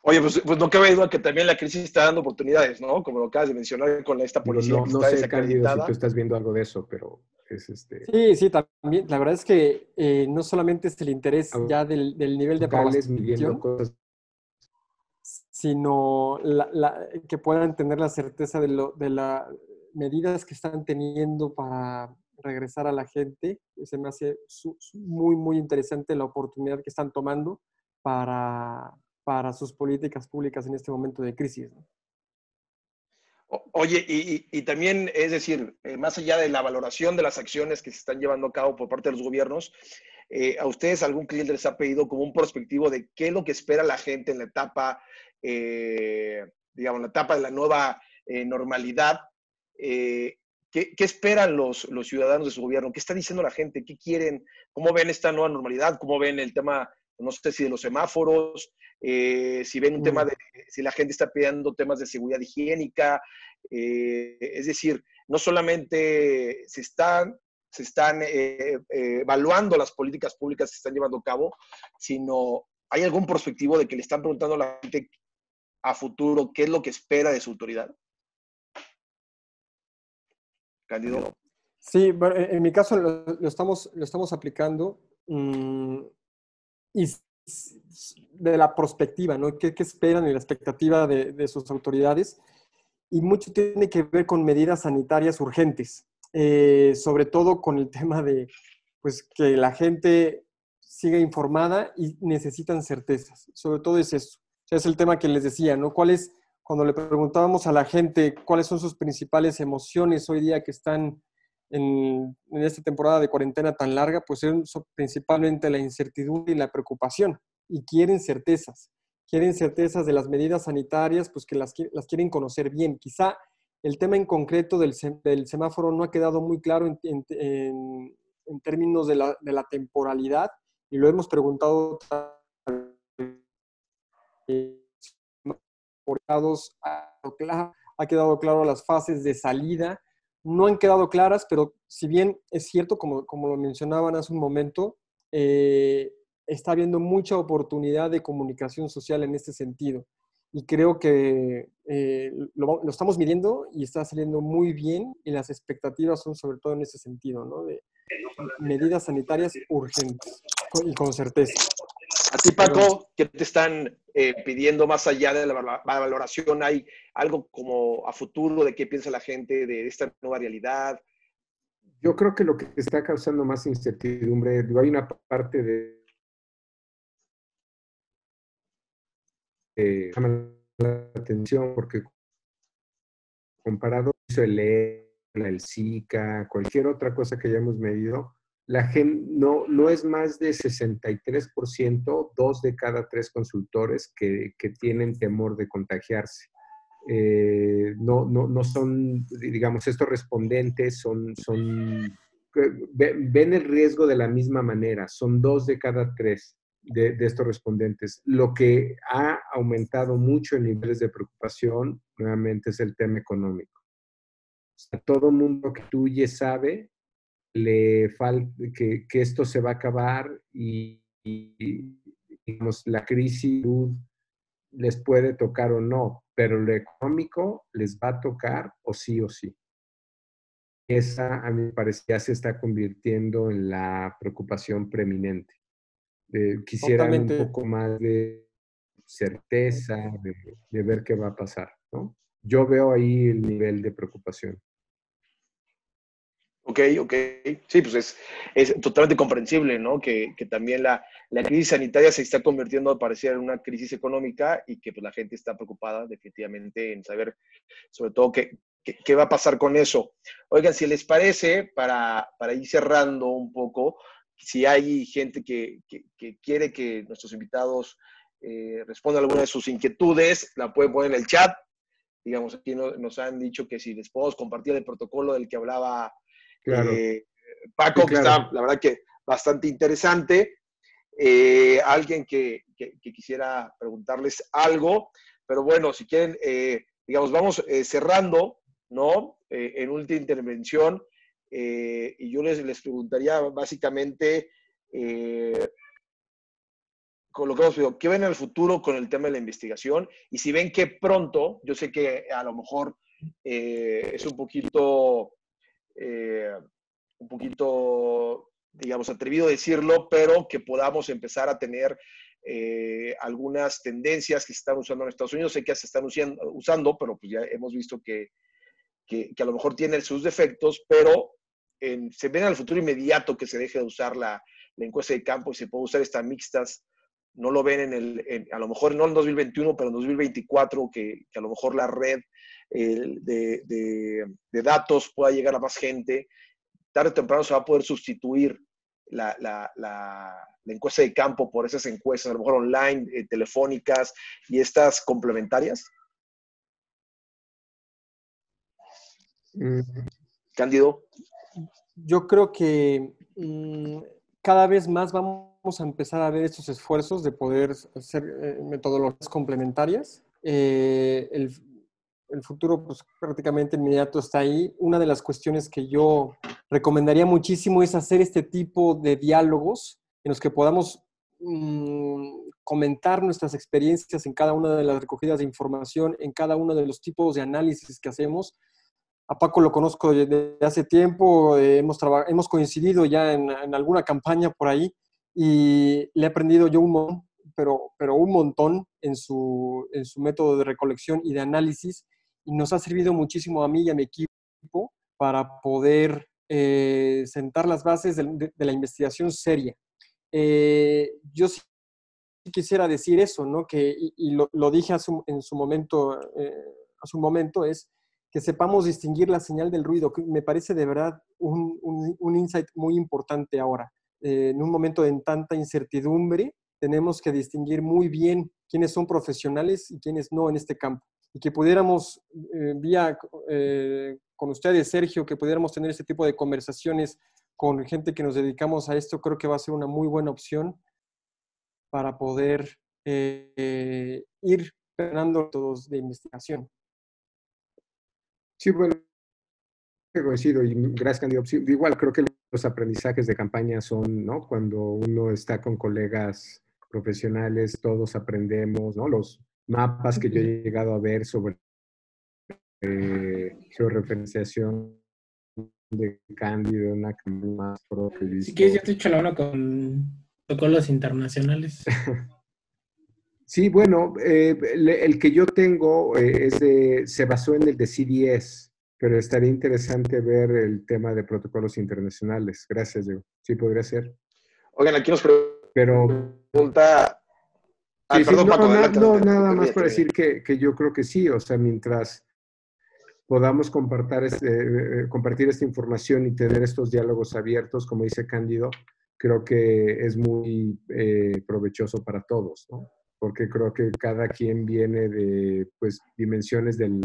Oye, pues, pues, no cabe duda que también la crisis está dando oportunidades, ¿no? Como lo acabas de mencionar con esta policía. No, no, sé, si tú estás viendo algo de eso, pero es este... Sí, sí, también. La verdad es que eh, no solamente es el interés ya del, del nivel de aprobación, cosas sino que puedan tener la certeza de, lo, de las medidas que están teniendo para regresar a la gente. Se me hace muy, muy interesante la oportunidad que están tomando para, para sus políticas públicas en este momento de crisis. Oye, y, también, es decir, eh, más allá de la valoración de las acciones que se están llevando a cabo por parte de los gobiernos, eh, ¿a ustedes algún cliente les ha pedido como un prospectivo de qué es lo que espera la gente en la etapa eh, digamos, la etapa de la nueva eh, normalidad. Eh, ¿qué, esperan los, los, ciudadanos de su gobierno? ¿Qué está diciendo la gente? ¿Qué quieren? ¿Cómo ven esta nueva normalidad? ¿Cómo ven el tema, no sé si de los semáforos? si ven un tema mm. de, si la gente está pidiendo temas de seguridad higiénica. es decir, no solamente se están se están evaluando las políticas públicas que se están llevando a cabo, sino hay algún prospectivo de que le están preguntando a la gente a futuro qué es lo que espera de su autoridad? Cándido. Sí, en mi caso lo, estamos, lo estamos aplicando mm, y de la perspectiva, ¿no? ¿Qué, esperan y la expectativa de, sus autoridades? Y mucho tiene que ver con medidas sanitarias urgentes, eh, sobre todo con el tema de pues, que la gente siga informada y necesitan certezas. Sobre todo es eso es el tema que les decía, ¿no? ¿Cuál es, cuando le preguntábamos a la gente cuáles son sus principales emociones hoy día que están en, esta temporada de cuarentena tan larga, pues son principalmente la incertidumbre y la preocupación. Y quieren certezas. Quieren certezas de las medidas sanitarias, pues que las, las quieren conocer bien. Quizá el tema en concreto del, del semáforo no ha quedado muy claro en, en, en términos de la, de la temporalidad y lo hemos preguntado ha quedado claro las fases de salida. No han quedado claras, pero si bien es cierto, como, como lo mencionaban hace un momento, eh, está habiendo mucha oportunidad de comunicación social en este sentido. Y creo que eh, lo, lo, estamos midiendo y está saliendo muy bien y las expectativas son sobre todo en ese sentido, ¿no? De medidas sanitarias urgentes y con certeza. A ti, Paco, ¿qué te están eh, pidiendo más allá de la valoración? ¿Hay algo como a futuro de qué piensa la gente de esta nueva realidad? Yo creo que lo que está causando más incertidumbre, digo, hay una parte de... Eh, la atención porque comparado con el el Zika, cualquier otra cosa que hayamos medido, la gente no, no es más de 63%, dos de cada tres consultores que, que tienen temor de contagiarse. Eh, no, no, no son, digamos, estos respondentes son, son, ven el riesgo de la misma manera, son dos de cada tres de, de estos respondentes. Lo que ha aumentado mucho en niveles de preocupación, nuevamente, es el tema económico. O sea, todo mundo que tuye sabe le falta, que, que, esto se va a acabar y, digamos, la crisis les puede tocar o no, pero lo económico les va a tocar o sí o sí. Esa, a mí me parece, ya se está convirtiendo en la preocupación preeminente. Eh, quisiera un poco más de certeza, de, de, ver qué va a pasar. ¿no? Yo veo ahí el nivel de preocupación. Ok, ok. Sí, pues es, totalmente comprensible, ¿no? Que, que también la, la, crisis sanitaria se está convirtiendo a parecer en una crisis económica y que pues, la gente está preocupada definitivamente en saber sobre todo qué, qué, qué va a pasar con eso. Oigan, si les parece, para, para ir cerrando un poco, si hay gente que, que quiere que nuestros invitados eh, respondan alguna de sus inquietudes, la pueden poner en el chat. Digamos, aquí no, nos han dicho que si les podemos compartir el protocolo del que hablaba Claro. Eh, Paco, sí, claro. que está, la verdad que bastante interesante. Eh, alguien que, que, que, quisiera preguntarles algo, pero bueno, si quieren, eh, digamos, vamos cerrando, ¿no? en última intervención, y yo les, les, preguntaría básicamente, con lo que hemos pedido, ¿qué ven en el futuro con el tema de la investigación? Y si ven que pronto, yo sé que a lo mejor es un poquito eh, un poquito, digamos, atrevido decirlo, pero que podamos empezar a tener eh, algunas tendencias que se están usando en Estados Unidos. Sé que se están usando, pero pues ya hemos visto que, que, que, a lo mejor tienen sus defectos, pero en, se ven al futuro inmediato que se deje de usar la, la encuesta de campo y se puede usar estas mixtas no lo ven en el, en, a lo mejor no en 2021, pero en 2024, que, que a lo mejor la red eh, de, de, de, datos pueda llegar a más gente, tarde o temprano se va a poder sustituir la, la, la, la encuesta de campo por esas encuestas, a lo mejor online, eh, telefónicas y estas complementarias. Mm. Cándido. Yo creo que mmm, cada vez más vamos a empezar a ver estos esfuerzos de poder hacer eh, metodologías complementarias. Eh, el, futuro pues, prácticamente inmediato está ahí. Una de las cuestiones que yo recomendaría muchísimo es hacer este tipo de diálogos en los que podamos mmm, comentar nuestras experiencias en cada una de las recogidas de información, en cada uno de los tipos de análisis que hacemos. A Paco lo conozco desde hace tiempo, eh, hemos, hemos coincidido ya en, alguna campaña por ahí y le he aprendido yo un montón, pero, pero un montón en su, en su método de recolección y de análisis y nos ha servido muchísimo a mí y a mi equipo para poder eh, sentar las bases de, la investigación seria. Eh, yo sí quisiera decir eso, ¿no? Que, y, lo, dije su, en su momento, eh, hace un momento, es que sepamos distinguir la señal del ruido, que me parece de verdad un, un, un insight muy importante ahora eh, en un momento de tanta incertidumbre, tenemos que distinguir muy bien quiénes son profesionales y quiénes no en este campo. Y que pudiéramos, eh, vía eh, con ustedes, Sergio, que pudiéramos tener este tipo de conversaciones con gente que nos dedicamos a esto, creo que va a ser una muy buena opción para poder eh, ir ganando todos de investigación. Sí, bueno, coincido y gracias, Candido. Igual creo que los aprendizajes de campaña son, ¿no? Cuando uno está con colegas profesionales, todos aprendemos, ¿no? Los mapas que yo he llegado a ver sobre eh, georreferenciación de Cándido, una campaña más propia. Si quieres, yo te echo la mano con protocolos internacionales. sí, bueno, eh, el que yo tengo eh, es de, se basó en el de CDS, pero estaría interesante ver el tema de protocolos internacionales. Gracias, Diego. Sí, podría ser. Oigan, aquí nos pregunta... Ah, sí, perdón, sí, no, Paco, adelante, no, adelante, nada más por decir que, que, yo creo que sí, o sea, mientras podamos compartir, este, eh, compartir esta información y tener estos diálogos abiertos, como dice Cándido, creo que es muy eh, provechoso para todos, ¿no? Porque creo que cada quien viene de, pues, dimensiones del,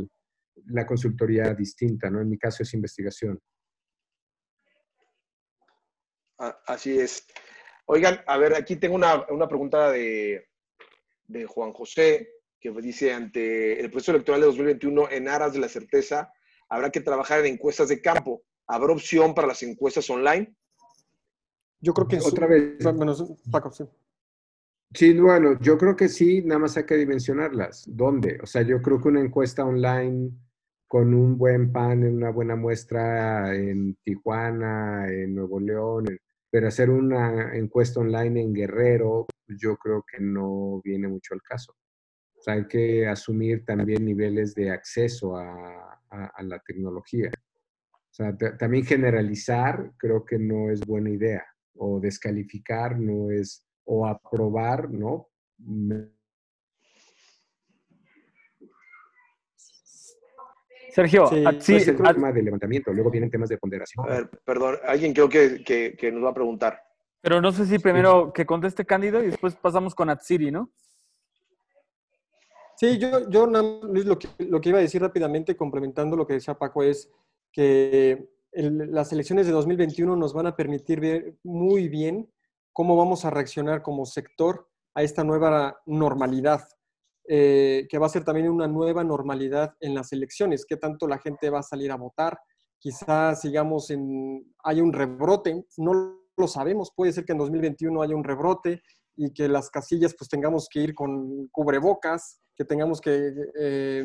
la consultoría distinta, ¿no? En mi caso es investigación. Así es. Oigan, a ver, aquí tengo una, una pregunta de, de, Juan José, que dice, ante el proceso electoral de 2021, en aras de la certeza, habrá que trabajar en encuestas de campo. ¿Habrá opción para las encuestas online? Yo creo que otra vez. Bueno, Paco, sí. Sí, bueno, yo creo que sí, nada más hay que dimensionarlas. ¿Dónde? O sea, yo creo que una encuesta online con un buen pan, en una buena muestra en Tijuana, en Nuevo León, pero hacer una encuesta online en Guerrero, yo creo que no viene mucho al caso. O sea, hay que asumir también niveles de acceso a, la tecnología. O sea, también generalizar creo que no es buena idea, o descalificar no es o aprobar, ¿no? Sergio, sí, sí, es el tema de levantamiento, luego vienen temas de ponderación. A ver, perdón, alguien creo que, que, nos va a preguntar. Pero no sé si primero que conteste Cándido y después pasamos con Atsiri, ¿no? Sí, yo, yo Luis, lo que, lo que iba a decir rápidamente, complementando lo que decía Paco, es que las elecciones de 2021 nos van a permitir ver muy bien cómo vamos a reaccionar como sector a esta nueva normalidad, eh, que va a ser también una nueva normalidad en las elecciones, qué tanto la gente va a salir a votar, quizás sigamos en, hay un rebrote, no lo sabemos, puede ser que en 2021 haya un rebrote y que las casillas pues tengamos que ir con cubrebocas, que tengamos que eh,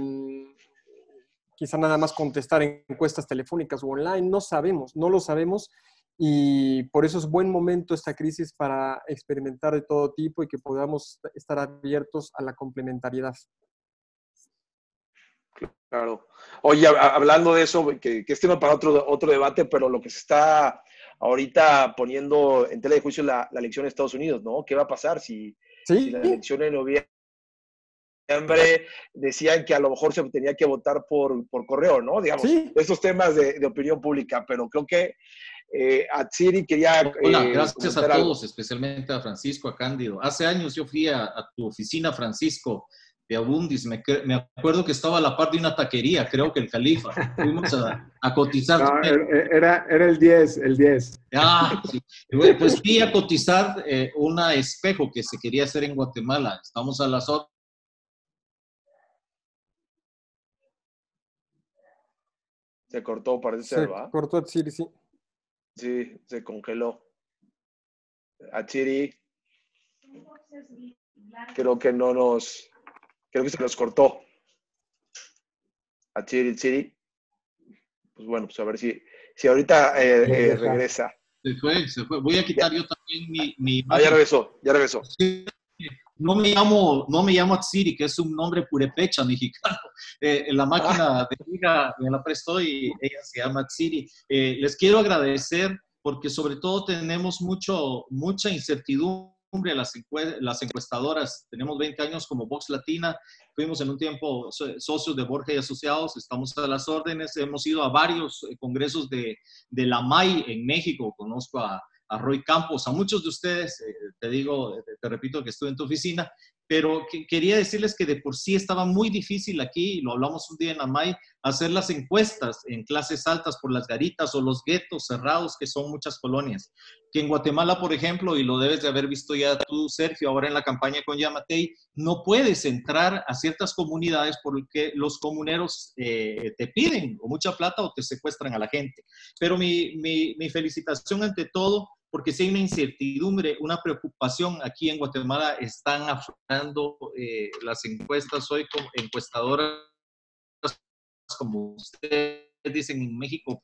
quizá nada más contestar encuestas telefónicas o online, no sabemos, no lo sabemos y por eso es buen momento esta crisis para experimentar de todo tipo y que podamos estar abiertos a la complementariedad. Claro. Oye, hablando de eso, que, que es tema para otro, otro debate, pero lo que se está ahorita poniendo en tela de juicio la, la elección de Estados Unidos, ¿no? ¿Qué va a pasar si, si la elección en noviembre decían que a lo mejor se tenía que votar por, por correo, ¿no? Digamos, estos temas de, de, opinión pública, pero creo que eh, Atsiri quería... Hola, eh, gracias a todos, especialmente a Francisco, a Cándido. Hace años yo fui a, tu oficina, Francisco, de Abundis. Me, me, acuerdo que estaba a la par de una taquería, creo que el Califa. Fuimos a, a cotizar. No, era, era el 10, el 10. Ah, sí. Pues fui a cotizar eh, un espejo que se quería hacer en Guatemala. Estamos a las 8 Se cortó, parece ser, ¿va? cortó Atsiri, sí. Sí, se congeló. Atsiri. Creo que no nos. Creo que se nos cortó. Atsiri, Atsiri. Pues bueno, pues a ver si, si ahorita eh, eh, regresa. Se fue, se fue. Voy a quitar yo también mi. mi... Ah, ya regresó, ya regresó. No me llamo, no me llamo Atsiri, que es un nombre purepecha mexicano. Eh, la máquina de hija me la prestó y ella se llama Atsiri. Eh, les quiero agradecer porque sobre todo tenemos mucho, mucha incertidumbre las, las encuestadoras. Tenemos 20 años como Vox Latina, fuimos en un tiempo socios de Borja y Asociados, estamos a las órdenes, hemos ido a varios eh, congresos de, de la MAI en México, conozco a a Roy Campos, a muchos de ustedes, eh, te digo, te repito que estuve en tu oficina, pero quería decirles que de por sí estaba muy difícil aquí, y lo hablamos un día en Amay, hacer las encuestas en clases altas por las garitas o los guetos cerrados, que son muchas colonias. Que en Guatemala, por ejemplo, y lo debes de haber visto ya tú, Sergio, ahora en la campaña con Yamatei, no puedes entrar a ciertas comunidades porque los comuneros eh, te piden o mucha plata o te secuestran a la gente. Pero mi, mi, mi felicitación ante todo porque si hay una incertidumbre, una preocupación. Aquí en Guatemala, están afrontando eh, las encuestas hoy como encuestadoras como ustedes dicen en México,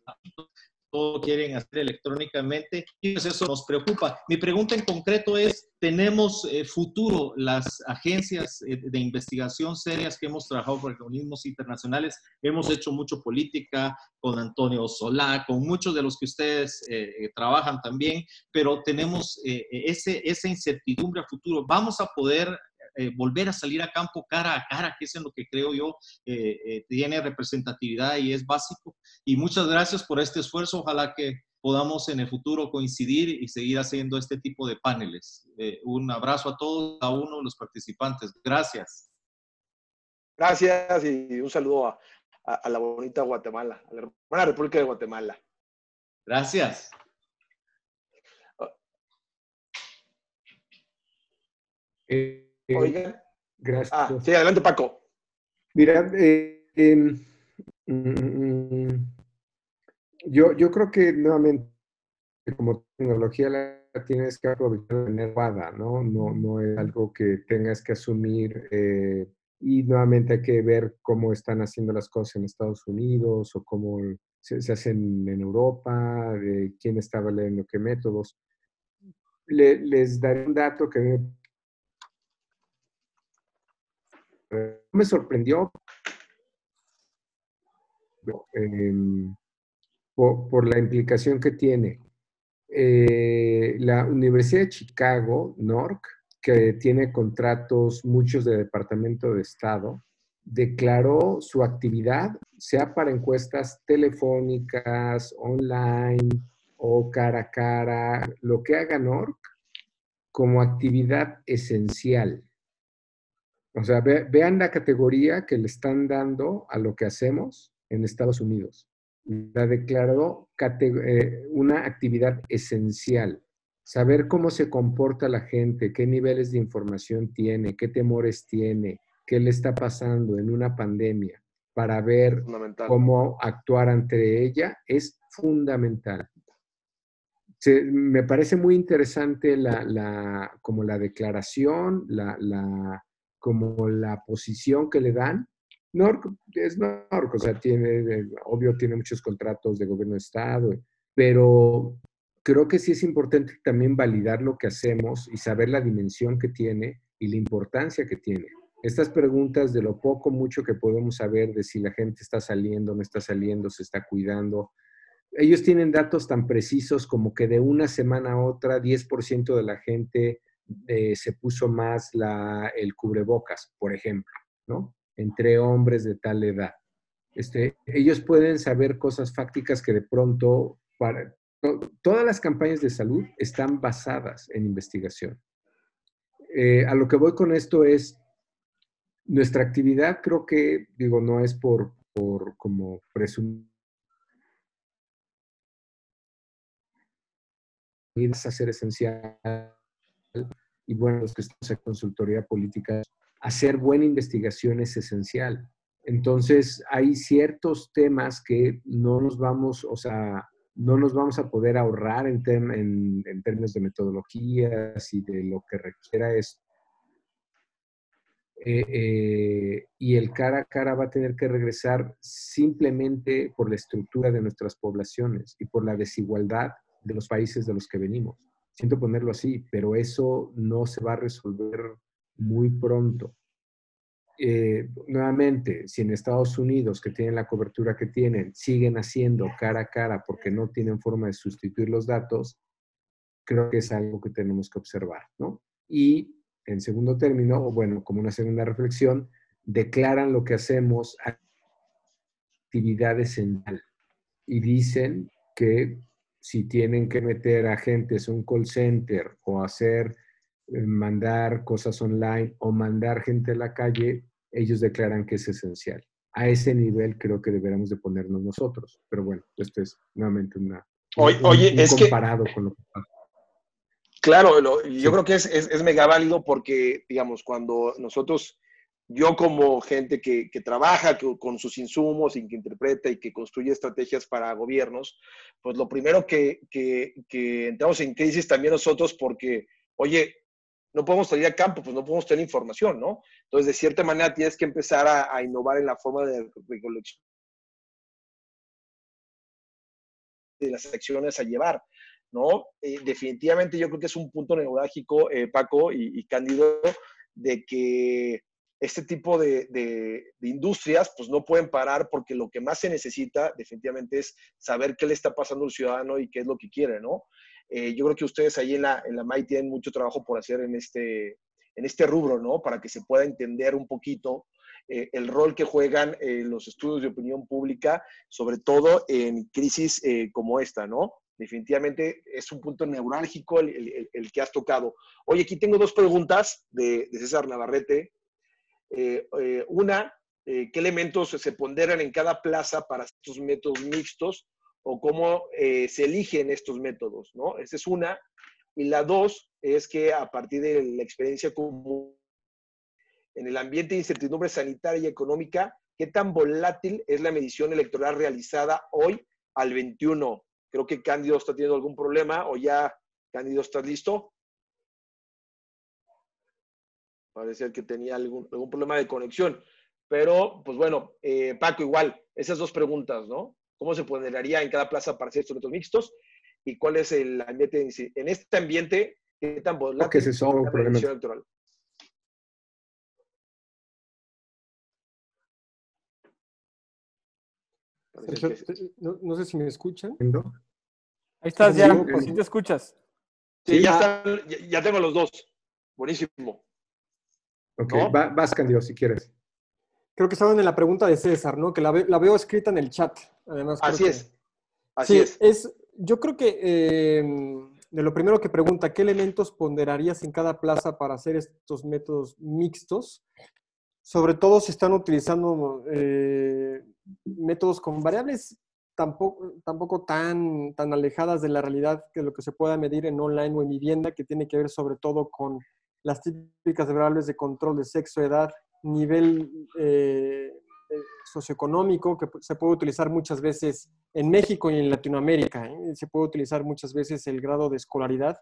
todo quieren hacer electrónicamente y pues eso nos preocupa. Mi pregunta en concreto es, ¿tenemos eh, futuro las agencias eh, de investigación serias que hemos trabajado con organismos internacionales? Hemos hecho mucho política con Antonio Solá, con muchos de los que ustedes eh, trabajan también, pero tenemos esa incertidumbre a futuro. ¿Vamos a poder eh, volver a salir a campo cara a cara, que es en lo que creo yo eh, eh, tiene representatividad y es básico. Y muchas gracias por este esfuerzo. Ojalá que podamos en el futuro coincidir y seguir haciendo este tipo de paneles. un abrazo a todos, a uno de los participantes. Gracias. Gracias y un saludo a, a, la bonita Guatemala, a la hermana República de Guatemala. Gracias. Oigan. Gracias. Ah, sí, adelante, Paco. Mira, eh, em, mm, yo, yo creo que nuevamente como tecnología la tienes que aprovechar de manera ¿no? ¿no? No es algo que tengas que asumir eh, y nuevamente hay que ver cómo están haciendo las cosas en Estados Unidos o cómo se, hacen en Europa, de quién está leyendo qué métodos. les daré un dato que me, me sorprendió em, por, la implicación que tiene. Eh, la Universidad de Chicago, NORC, que tiene contratos muchos de Departamento de Estado, declaró su actividad, sea para encuestas telefónicas, online o cara a cara, lo que haga NORC, como actividad esencial. O sea, vean la categoría que le están dando a lo que hacemos en Estados Unidos. La declaró eh, una actividad esencial saber cómo se comporta la gente, qué niveles de información tiene, qué temores tiene, qué le está pasando en una pandemia, para ver cómo actuar ante ella, es fundamental. me parece muy interesante la, como la declaración, la, como la posición que le dan. NORC es NORC, o sea, tiene, obvio, tiene muchos contratos de gobierno de Estado, pero creo que sí es importante también validar lo que hacemos y saber la dimensión que tiene y la importancia que tiene. Estas preguntas de lo poco, mucho que podemos saber de si la gente está saliendo, no está saliendo, se está cuidando. Ellos tienen datos tan precisos como que de una semana a otra 10% de la gente eh, se puso más la, el cubrebocas, por ejemplo, ¿no? Entre hombres de tal edad. Este, ellos pueden saber cosas fácticas que de pronto para, todas las campañas de salud están basadas en investigación. Eh, a lo que voy con esto es, nuestra actividad creo que, digo, no es por, por como presumir a ser esencial y bueno, los que estamos en consultoría política, hacer buena investigación es esencial. Entonces, hay ciertos temas que no nos vamos, o sea, no nos vamos a poder ahorrar en, términos de metodologías y de lo que requiera esto. Eh, eh, y el cara a cara va a tener que regresar simplemente por la estructura de nuestras poblaciones y por la desigualdad de los países de los que venimos. Siento ponerlo así, pero eso no se va a resolver muy pronto. Eh, nuevamente, si en Estados Unidos, que tienen la cobertura que tienen, siguen haciendo cara a cara porque no tienen forma de sustituir los datos, creo que es algo que tenemos que observar, ¿no? Y en segundo término, o bueno, como una segunda reflexión, declaran lo que hacemos actividad esencial y dicen que si tienen que meter agentes a un call center o hacer eh, mandar cosas online o mandar gente a la calle, ellos declaran que es esencial. A ese nivel creo que deberíamos de ponernos nosotros. Pero bueno, esto es nuevamente una... Oye, es comparado con lo que pasa. Claro, yo creo que es, es, mega válido porque, digamos, cuando nosotros, yo como gente que, que trabaja con sus insumos y que interpreta y que construye estrategias para gobiernos, pues lo primero que, que, entramos en crisis también nosotros porque, oye, no podemos salir a campo, pues no podemos tener información, ¿no? Entonces, de cierta manera, tienes que empezar a, innovar en la forma de recolección de las acciones a llevar, ¿no? Eh, definitivamente yo creo que es un punto neurálgico, eh, Paco y, Cándido, de que este tipo de, de, industrias pues no pueden parar porque lo que más se necesita definitivamente es saber qué le está pasando al ciudadano y qué es lo que quiere, ¿no? Eh, yo creo que ustedes ahí en la, en la MAI tienen mucho trabajo por hacer en este, en este rubro, ¿no? Para que se pueda entender un poquito eh, el rol que juegan eh, los estudios de opinión pública, sobre todo en crisis como esta, ¿no? Definitivamente es un punto neurálgico el, el, que has tocado. Oye, aquí tengo dos preguntas de, de César Navarrete. Una, ¿qué elementos se ponderan en cada plaza para estos métodos mixtos? o cómo eh, se eligen estos métodos, ¿no? Esa es una. Y la dos es que a partir de la experiencia común en el ambiente de incertidumbre sanitaria y económica, ¿qué tan volátil es la medición electoral realizada hoy al 21 Creo que Cándido está teniendo algún problema o ya, Cándido, ¿estás listo? Parece que tenía algún, algún problema de conexión. Pero, pues bueno, eh, Paco, igual, esas dos preguntas, ¿no? ¿Cómo se ponderaría en cada plaza para hacer estos retos mixtos? ¿Y cuál es el ambiente en este ambiente? ¿Qué tan volátil es la elección electoral? Sergio, no, no sé si me escuchan. ¿no? Ahí estás ya, sí te escuchas. Sí, Sí. ya, están, ya, ya tengo los dos. Buenísimo. Ok, ¿No? va- vas, Candido, si quieres. Creo que estaban en la pregunta de César, ¿no? Que la, ve- la veo escrita en el chat. Además, creo Así que- es. Así sí, es. Yo creo que eh, de lo primero que pregunta, ¿qué elementos ponderarías en cada plaza para hacer estos métodos mixtos? Sobre todo si están utilizando eh, métodos con variables tampoco, tampoco tan, tan alejadas de la realidad que lo que se pueda medir en online o en vivienda, que tiene que ver sobre todo con las típicas variables de control de sexo, edad, nivel eh, eh, socioeconómico, que se puede utilizar muchas veces en México y en Latinoamérica. ¿eh? Se puede utilizar muchas veces el grado de escolaridad.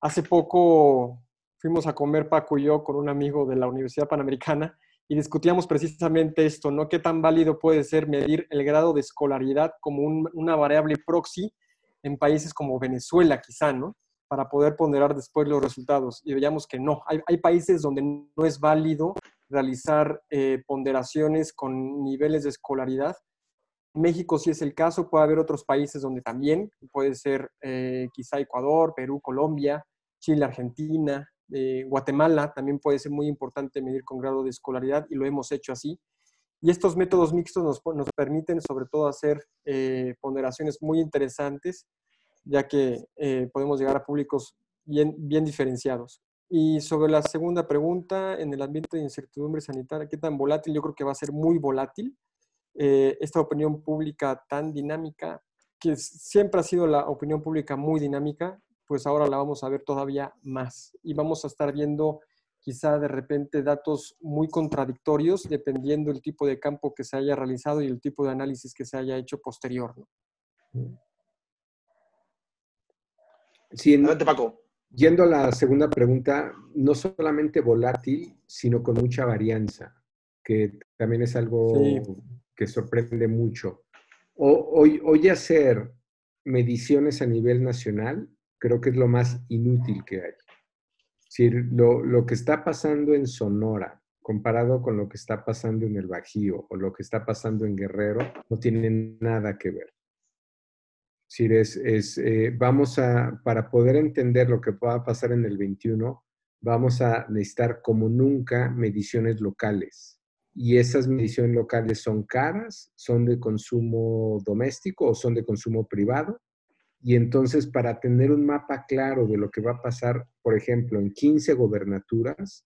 Hace poco fuimos a comer Paco y yo con un amigo de la Universidad Panamericana y discutíamos precisamente esto, ¿no? ¿Qué tan válido puede ser medir el grado de escolaridad como un- una variable proxy en países como Venezuela, quizá, ¿no? Para poder ponderar después los resultados. Y veíamos que no. Hay, hay países donde no es válido realizar eh, ponderaciones con niveles de escolaridad. México sí es el caso, puede haber otros países donde también, puede ser eh, quizá Ecuador, Perú, Colombia, Chile, Argentina, eh, Guatemala, también puede ser muy importante medir con grado de escolaridad y lo hemos hecho así. Y estos métodos mixtos nos, nos permiten sobre todo hacer ponderaciones muy interesantes, ya que eh, podemos llegar a públicos bien, bien diferenciados. Y sobre la segunda pregunta, en el ambiente de incertidumbre sanitaria, ¿qué tan volátil? Yo creo que va a ser muy volátil. Eh, esta opinión pública tan dinámica, que siempre ha sido la opinión pública muy dinámica, pues ahora la vamos a ver todavía más. Y vamos a estar viendo quizá de repente datos muy contradictorios dependiendo el tipo de campo que se haya realizado y el tipo de análisis que se haya hecho posterior. ¿no? Sí, en- Adelante, Paco. Yendo a la segunda pregunta, no solamente volátil, sino con mucha varianza, que también es algo Sí. que sorprende mucho. O- hoy, hoy hacer mediciones a nivel nacional creo que es lo más inútil que hay. Es decir, lo, lo que está pasando en Sonora comparado con lo que está pasando en el Bajío o lo que está pasando en Guerrero no tiene nada que ver. Decir, es, es, eh, vamos a, para poder entender lo que pueda pasar en el 21, vamos a necesitar como nunca mediciones locales. Y esas mediciones locales son caras, son de consumo doméstico o son de consumo privado. Y entonces, para tener un mapa claro de lo que va a pasar, por ejemplo, en 15 gobernaturas,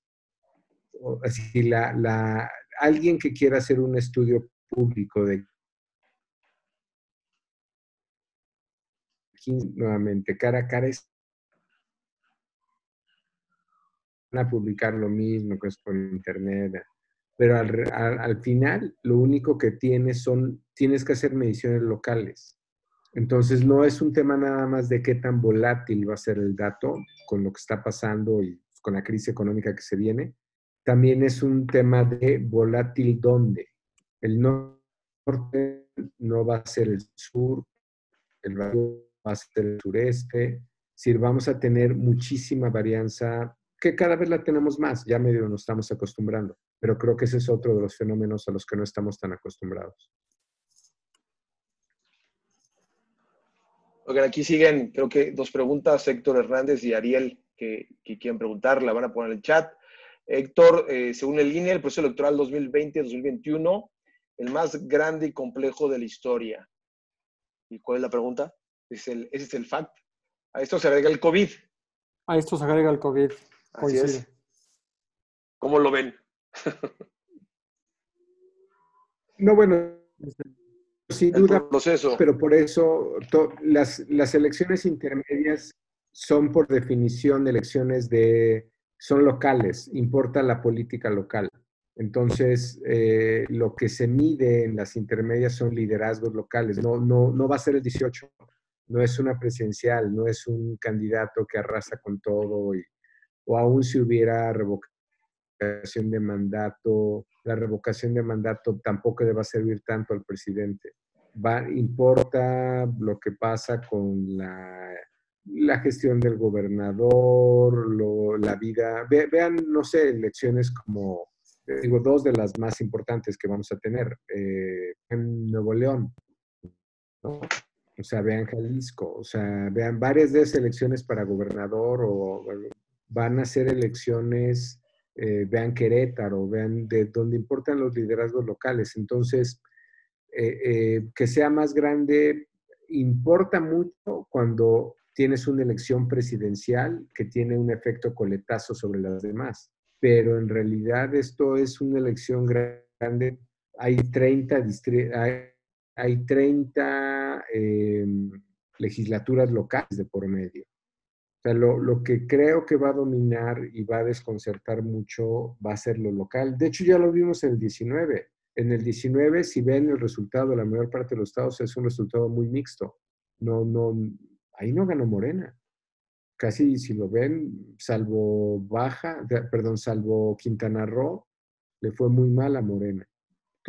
así, la, la, alguien que quiera hacer un estudio público de 15, nuevamente, cara a cara, es van a publicar lo mismo que es por internet, pero al, al, al final lo único que tienes son, tienes que hacer mediciones locales. Entonces no es un tema nada más de qué tan volátil va a ser el dato con lo que está pasando y con la crisis económica que se viene, también es un tema de volátil dónde. El norte no va a ser el sur, el Bajío va a ser el sureste, es decir, vamos a tener muchísima varianza que cada vez la tenemos más, ya medio nos estamos acostumbrando, pero creo que ese es otro de los fenómenos a los que no estamos tan acostumbrados. Oigan, aquí siguen, creo que dos preguntas, Héctor Hernández y Ariel, que, que quieren preguntar, la van a poner en el chat. Héctor, eh, según el INE, el proceso electoral 2020-2021, el más grande y complejo de la historia. ¿Y cuál es la pregunta? ¿Es el, ¿Ese es el fact? A esto se agrega el COVID. A esto se agrega el COVID. Así coincide. es. ¿Cómo lo ven? No, bueno, sin El duda, proceso. pero por eso to- las, las elecciones intermedias son por definición elecciones de, son locales, importa la política local. Entonces, eh, lo que se mide en las intermedias son liderazgos locales, no, no, no va a ser el 18, no es una presidencial, no es un candidato que arrasa con todo, y, o aún si hubiera revocación de mandato, la revocación de mandato tampoco le va a servir tanto al presidente. Va, importa lo que pasa con la, la gestión del gobernador, la vida. vean, no sé, elecciones como, digo, dos de las más importantes que vamos a tener eh, en Nuevo León. ¿no? O sea, vean Jalisco, o sea, vean varias de esas elecciones para gobernador o van a ser elecciones, eh, vean Querétaro, vean de donde importan los liderazgos locales. Entonces, eh, eh, que sea más grande importa mucho cuando tienes una elección presidencial que tiene un efecto coletazo sobre las demás. Pero en realidad esto es una elección grande. Hay 30 distritos hay 30 em, legislaturas locales de por medio. O sea, lo, que creo que va a dominar y va a desconcertar mucho va a ser lo local. De hecho, ya lo vimos en el 19. En el 19, si ven el resultado, la mayor parte de los estados es un resultado muy mixto. No, no, ahí no ganó Morena. Casi, si lo ven, salvo Baja, perdón, salvo Quintana Roo, le fue muy mal a Morena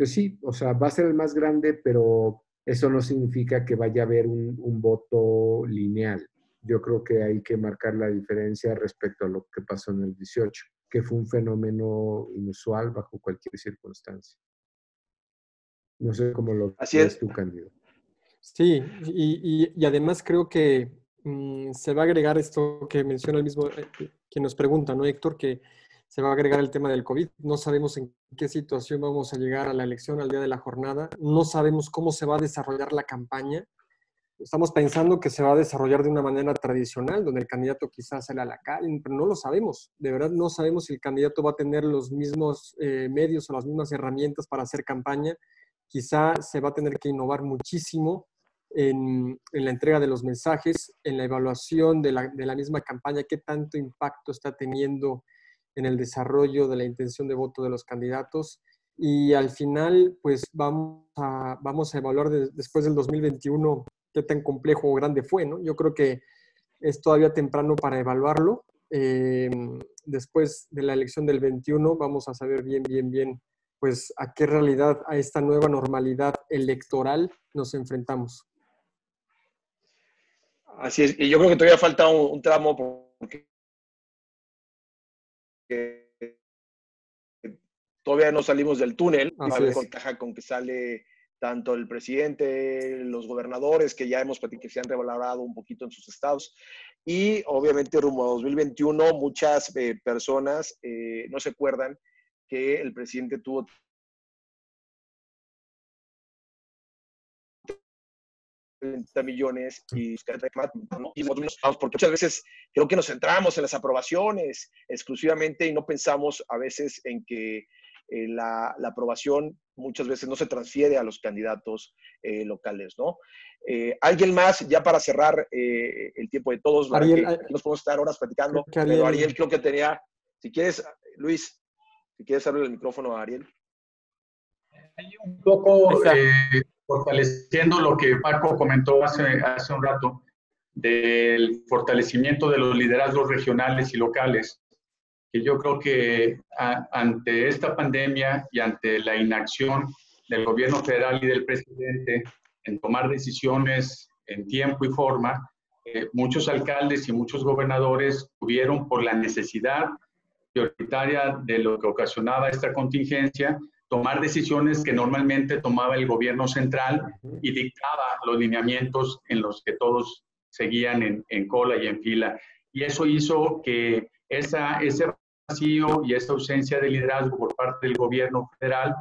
que sí, o sea, va a ser el más grande, pero eso no significa que vaya a haber un, voto lineal. Yo creo que hay que marcar la diferencia respecto a lo que pasó en el 18, que fue un fenómeno inusual bajo cualquier circunstancia. No sé cómo lo Así ves tú, Cándido. Sí, y, además creo que mm, se va a agregar esto que menciona el mismo, eh, quien nos pregunta, ¿no, Héctor? Que se va a agregar el tema del COVID. No sabemos en qué situación vamos a llegar a la elección al día de la jornada. No sabemos cómo se va a desarrollar la campaña. Estamos pensando que se va a desarrollar de una manera tradicional, donde el candidato quizás a la calle, pero no lo sabemos. De verdad no sabemos si el candidato va a tener los mismos eh, medios o las mismas herramientas para hacer campaña. Quizá se va a tener que innovar muchísimo en, en, la entrega de los mensajes, en la evaluación de la, de la misma campaña, qué tanto impacto está teniendo en el desarrollo de la intención de voto de los candidatos. Y al final, pues vamos a, vamos a evaluar después del 2021 qué tan complejo o grande fue, ¿no? Yo creo que es todavía temprano para evaluarlo. Em, después de la elección del 21 vamos a saber bien, bien, bien, pues a qué realidad, a esta nueva normalidad electoral nos enfrentamos. Así es, y yo creo que todavía falta un, un tramo porque todavía no salimos del túnel, a con que sale tanto el presidente, los gobernadores, que ya hemos que se han revalorado un poquito en sus estados, y obviamente rumbo a 2021 muchas eh, personas eh, no se acuerdan que el presidente tuvo millones y, porque muchas veces creo que nos centramos en las aprobaciones exclusivamente y no pensamos a veces en que eh, la, aprobación muchas veces no se transfiere a los candidatos eh, locales, ¿no? Eh, alguien más, ya para cerrar el tiempo de todos, Ariel, nos podemos estar horas platicando, pero Ariel creo que tenía, si quieres, Luis, si quieres abrir el micrófono a Ariel. Hay un poco fortaleciendo lo que Paco comentó hace, hace un rato, del fortalecimiento de los liderazgos regionales y locales, que yo creo que ante esta pandemia y ante la inacción del gobierno federal y del presidente en tomar decisiones en tiempo y forma, eh, muchos alcaldes y muchos gobernadores tuvieron por la necesidad prioritaria de lo que ocasionaba esta contingencia, tomar decisiones que normalmente tomaba el gobierno central y dictaba los lineamientos en los que todos seguían en, en cola y en fila. Y eso hizo que esa, ese vacío y esa ausencia de liderazgo por parte del gobierno federal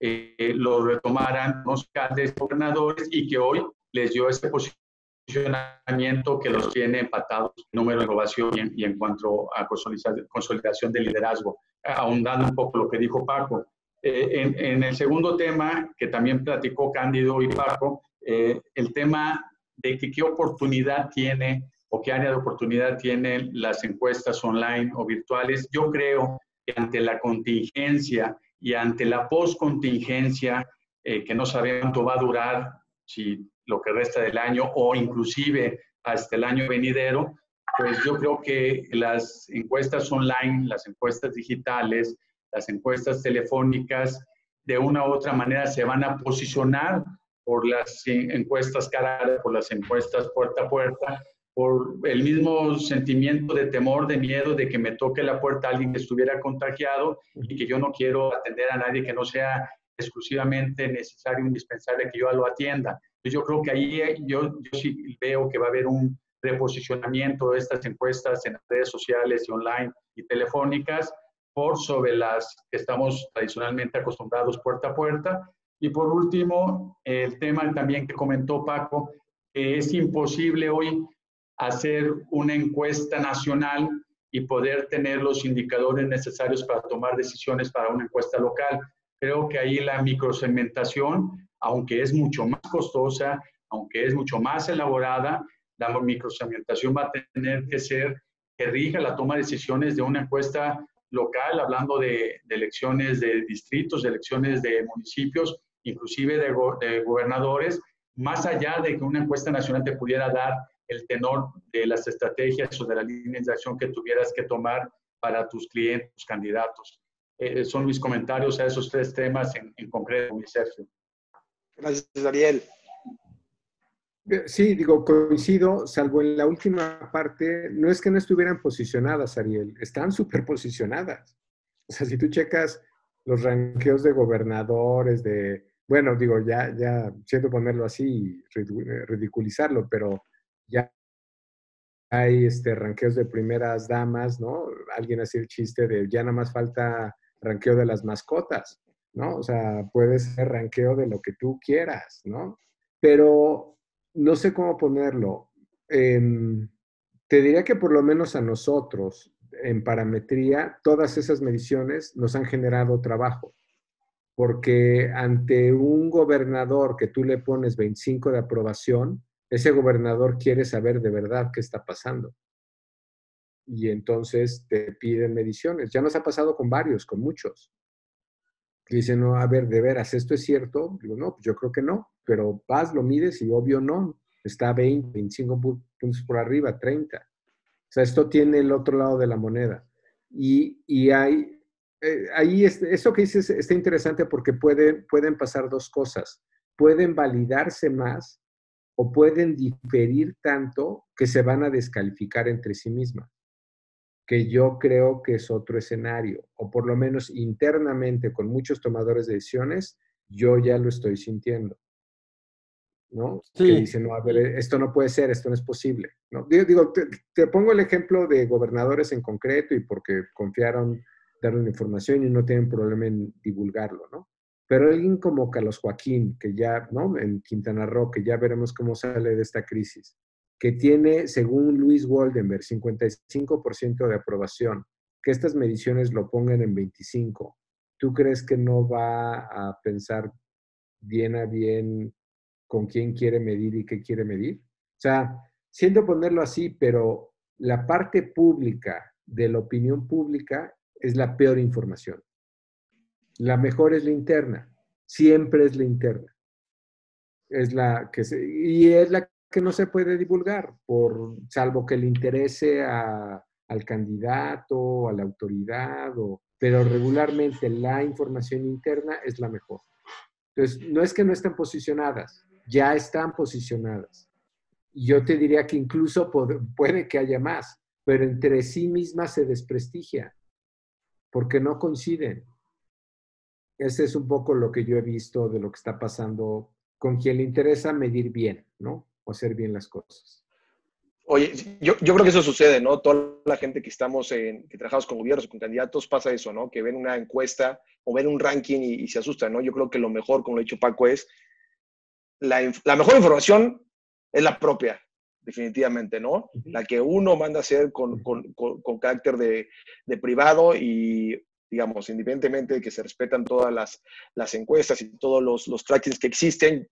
eh, lo retomaran los alcaldes gobernadores y que hoy les dio ese posicionamiento que los tiene empatados en número de innovación y en, y en cuanto a consolidación de liderazgo ahondando un poco lo que dijo Paco. Eh, en, el segundo tema, que también platicó Cándido y Paco, eh, el tema de que qué oportunidad tiene o qué área de oportunidad tienen las encuestas online o virtuales. Yo creo que ante la contingencia y ante la postcontingencia, eh, que no sabemos cuánto va a durar, si lo que resta del año o inclusive hasta el año venidero, pues yo creo que las encuestas online, las encuestas digitales, las encuestas telefónicas, de una u otra manera se van a posicionar por las encuestas cara, por las encuestas puerta a puerta, por el mismo sentimiento de temor, de miedo de que me toque la puerta alguien que estuviera contagiado y que yo no quiero atender a nadie que no sea exclusivamente necesario, indispensable que yo lo atienda. Yo creo que ahí eh, yo, yo sí veo que va a haber un reposicionamiento de estas encuestas en redes sociales y online y telefónicas por sobre las que estamos tradicionalmente acostumbrados puerta a puerta. Y por último, el tema también que comentó Paco, que es imposible hoy hacer una encuesta nacional y poder tener los indicadores necesarios para tomar decisiones para una encuesta local. Creo que ahí la microsegmentación, aunque es mucho más costosa, aunque es mucho más elaborada, la microsegmentación va a tener que ser que rija la toma de decisiones de una encuesta local, hablando de, elecciones de distritos, de elecciones de municipios, inclusive de, de gobernadores, más allá de que una encuesta nacional te pudiera dar el tenor de las estrategias o de la línea de acción que tuvieras que tomar para tus clientes, tus candidatos. Eh, son mis comentarios a esos tres temas en, en concreto, mi Sergio. Gracias, Ariel. Eh, sí, digo, coincido, salvo en la última parte, no es que no estuvieran posicionadas, Ariel, están superposicionadas. O sea, si tú checas los ranqueos de gobernadores, de, bueno, digo, ya, ya siento ponerlo así, ridiculizarlo, pero ya hay este, ranqueos de primeras damas, ¿no? Alguien hacía el chiste de ya nada más falta ranqueo de las mascotas, ¿no? O sea, puede ser ranqueo de lo que tú quieras, ¿no? Pero no sé cómo ponerlo. Em, te diría que por lo menos a nosotros, en parametría, todas esas mediciones nos han generado trabajo. Porque ante un gobernador que tú le pones 25 de aprobación, ese gobernador quiere saber de verdad qué está pasando. Y entonces te piden mediciones. Ya nos ha pasado con varios, con muchos. Dicen, no, a ver, de veras, ¿esto es cierto? Digo, no, pues yo creo que no, pero vas, lo mides y obvio no. Está 20, 25 puntos por arriba, 30. O sea, esto tiene el otro lado de la moneda. Y, y hay, eh, ahí, eso que dices está interesante porque puede, pueden pasar dos cosas. Pueden validarse más o pueden diferir tanto que se van a descalificar entre sí mismas, que yo creo que es otro escenario, o por lo menos internamente con muchos tomadores de decisiones, yo ya lo estoy sintiendo. ¿no? Que dicen, no, a ver, esto no puede ser, esto no es posible. ¿no? Digo, te, te, pongo el ejemplo de gobernadores en concreto y porque confiaron darle la información y no tienen problema en divulgarlo, ¿no? Pero alguien como Carlos Joaquín, que ya, ¿no? En Quintana Roo, que ya veremos cómo sale de esta crisis, que tiene, según Luis Waldenberg, 55% de aprobación, que estas mediciones lo pongan en 25, ¿tú crees que no va a pensar bien a bien con quién quiere medir y qué quiere medir? O sea, siento ponerlo así, pero la parte pública de la opinión pública es la peor información. La mejor es la interna, siempre es la interna. Es la que se, y es la que no se puede divulgar, por, salvo que le interese a, al candidato, a la autoridad, o, pero regularmente la información interna es la mejor. Entonces, no es que no estén posicionadas, ya están posicionadas. Yo te diría que incluso puede, que haya más, pero entre sí mismas se desprestigia, porque no coinciden. Ese es un poco lo que yo he visto de lo que está pasando con quien le interesa medir bien, ¿no? O hacer bien las cosas. Oye, yo, yo creo que eso sucede, ¿no? Toda la gente que estamos en, que trabajamos con gobiernos, con candidatos, pasa eso, ¿no? Que ven una encuesta o ven un ranking y, y se asustan, ¿no? Yo creo que lo mejor, como lo ha dicho Paco, es la, la mejor información es la propia, definitivamente, ¿no? La que uno manda a hacer con, con, con, con carácter de, de, privado y digamos, independientemente de que se respetan todas las, las encuestas y todos los, los trackings que existen,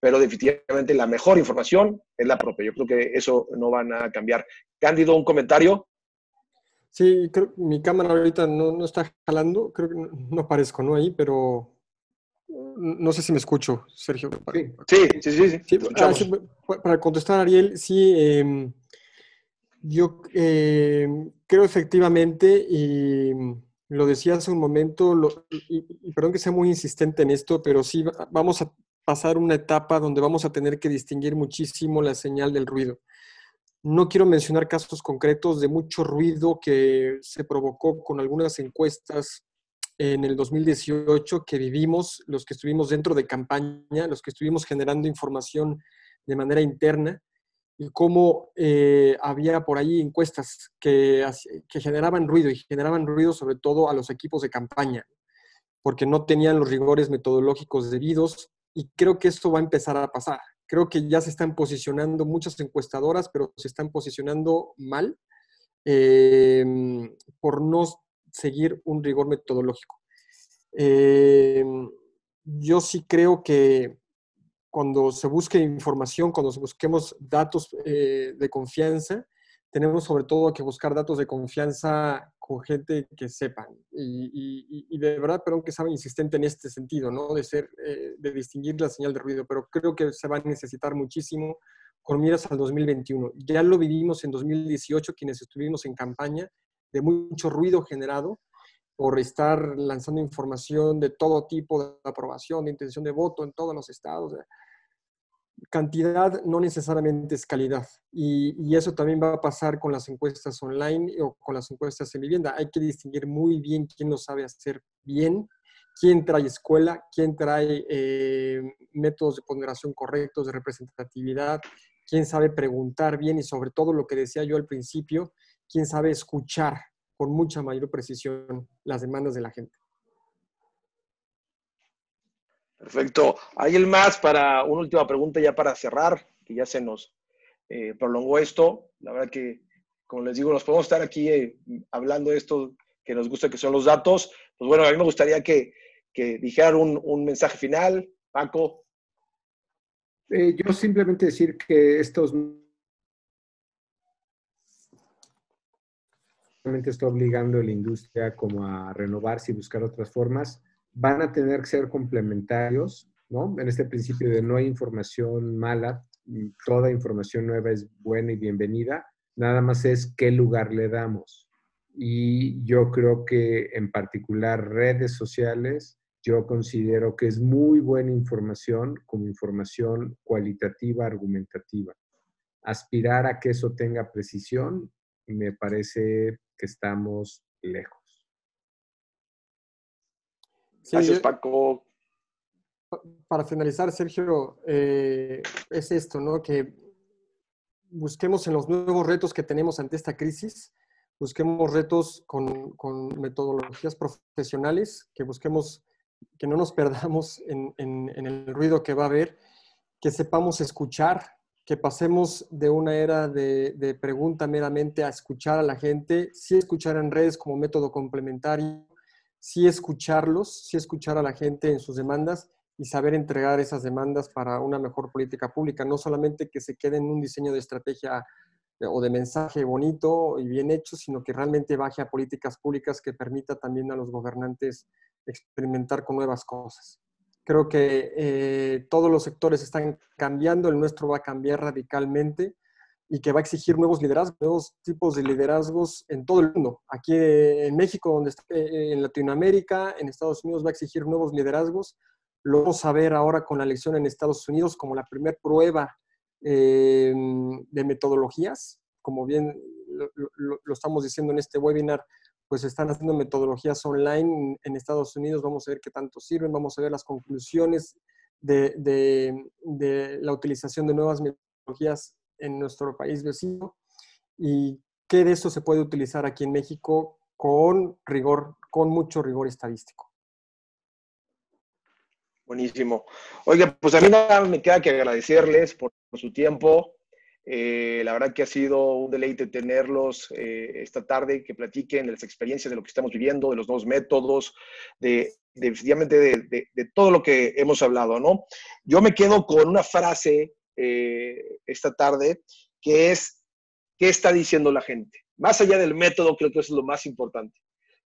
pero definitivamente la mejor información es la propia. Yo creo que eso no van a cambiar. Cándido, un comentario. Sí, creo que mi cámara ahorita no, no está jalando, creo que no, no aparezco, ¿no? Ahí, pero no sé si me escucho, Sergio. Sí, sí, sí. sí, sí ah, para contestar, Ariel, sí, eh, yo eh, creo efectivamente, y lo decía hace un momento, y, perdón que sea muy insistente en esto, pero sí vamos a pasar una etapa donde vamos a tener que distinguir muchísimo la señal del ruido. No quiero mencionar casos concretos de mucho ruido que se provocó con algunas encuestas en el 2018 que vivimos, los que estuvimos dentro de campaña, los que estuvimos generando información de manera interna, y cómo eh, había por ahí encuestas que, que generaban ruido y generaban ruido sobre todo a los equipos de campaña, porque no tenían los rigores metodológicos debidos y creo que esto va a empezar a pasar. Creo que ya se están posicionando muchas encuestadoras, pero se están posicionando mal eh, por no seguir un rigor metodológico. Eh, yo sí creo que cuando se busque información, cuando busquemos datos eh, de confianza, tenemos sobre todo que buscar datos de confianza con gente que sepan. Y, de verdad, perdón que sea insistente en este sentido, ¿no? De, ser, eh, de distinguir la señal de ruido, pero creo que se va a necesitar muchísimo con miras al 2021. Ya lo vivimos en 2018, quienes estuvimos en campaña, de mucho ruido generado por estar lanzando información de todo tipo de aprobación, de intención de voto en todos los estados. Cantidad no necesariamente es calidad. Y, eso también va a pasar con las encuestas online o con las encuestas en vivienda. Hay que distinguir muy bien quién lo sabe hacer bien, quién trae escuela, quién trae eh, métodos de ponderación correctos, de representatividad, quién sabe preguntar bien y sobre todo lo que decía yo al principio, quién sabe escuchar con mucha mayor precisión las demandas de la gente. Perfecto. ¿Hay el más para una última pregunta ya para cerrar, que ya se nos eh, prolongó esto? La verdad que, como les digo, nos podemos estar aquí eh, hablando de esto que nos gusta, que son los datos. Pues bueno, a mí me gustaría que, que dijeran un, mensaje final. Paco. Eh, yo simplemente decir que estos está obligando a la industria como a renovarse y buscar otras formas, van a tener que ser complementarios, ¿no? En este principio de no hay información mala, toda información nueva es buena y bienvenida, nada más es qué lugar le damos. Y yo creo que en particular redes sociales, yo considero que es muy buena información como información cualitativa, argumentativa. Aspirar a que eso tenga precisión me parece que estamos lejos. Gracias, Paco. Para finalizar, Sergio, eh, es esto, ¿no? Que busquemos en los nuevos retos que tenemos ante esta crisis, busquemos retos con, metodologías profesionales, que busquemos que no nos perdamos en, en, el ruido que va a haber, que sepamos escuchar, que pasemos de una era de, pregunta meramente a escuchar a la gente, sí escuchar en redes como método complementario, sí escucharlos, sí escuchar a la gente en sus demandas y saber entregar esas demandas para una mejor política pública, no solamente que se quede en un diseño de estrategia o de mensaje bonito y bien hecho, sino que realmente baje a políticas públicas que permita también a los gobernantes experimentar con nuevas cosas. Creo que eh, todos los sectores están cambiando, el nuestro va a cambiar radicalmente y que va a exigir nuevos liderazgos, nuevos tipos de liderazgos en todo el mundo. Aquí en México, donde está, eh, en Latinoamérica, en Estados Unidos va a exigir nuevos liderazgos. Lo vamos a ver ahora con la elección en Estados Unidos como la primera prueba eh, de metodologías, como bien lo, estamos diciendo en este webinar, pues están haciendo metodologías online en Estados Unidos, vamos a ver qué tanto sirven, vamos a ver las conclusiones de, de, la utilización de nuevas metodologías en nuestro país vecino y qué de eso se puede utilizar aquí en México con rigor, con mucho rigor estadístico. Buenísimo. Oiga, pues a mí nada me queda que agradecerles por su tiempo, eh, la verdad que ha sido un deleite tenerlos eh, esta tarde, que platiquen de las experiencias de lo que estamos viviendo, de los nuevos métodos, de, definitivamente de, todo lo que hemos hablado, ¿no? Yo me quedo con una frase eh, esta tarde que es, ¿qué está diciendo la gente? Más allá del método, creo que es lo más importante.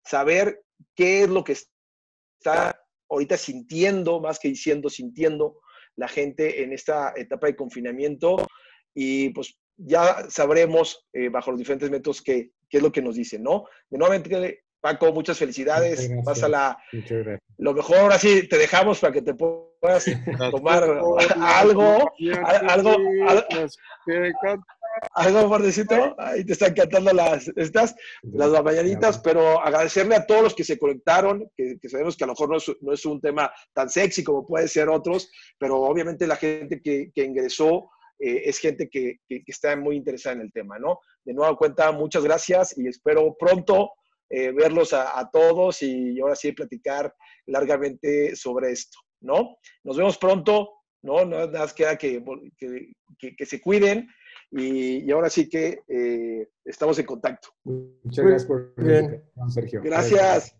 Saber qué es lo que está ahorita sintiendo, más que diciendo, sintiendo la gente en esta etapa de confinamiento y pues ya sabremos eh, bajo los diferentes métodos qué, qué es lo que nos dicen, ¿no? De nuevamente, Paco, muchas felicidades. Muchas Vas a la, Muchas gracias. lo mejor ahora sí te dejamos para que te puedas tomar algo, al- algo, al- algo fuertecito. Ahí te están cantando las estas, las mañanitas, pero agradecerle a todos los que se conectaron, que, que sabemos que a lo mejor no es, no es un tema tan sexy como puede ser otros, pero obviamente la gente que, que ingresó eh, es gente que, que- que está muy interesada en el tema, ¿no? De nueva cuenta, muchas gracias y espero pronto eh, verlos a, a todos y ahora sí platicar largamente sobre esto, ¿no? Nos vemos pronto, ¿no? No nada más queda que, que, que- que se cuiden y, y ahora sí que eh, estamos en contacto. Muchas gracias por invitación, Sergio. Gracias.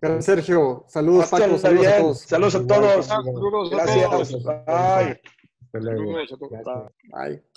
Gracias, Sergio. Saludos, Paco. Saludos a todos. Saludos a todos. Saludos Gracias. a todos. Bye. Hasta luego. Saludos a todos. Gracias. Bye.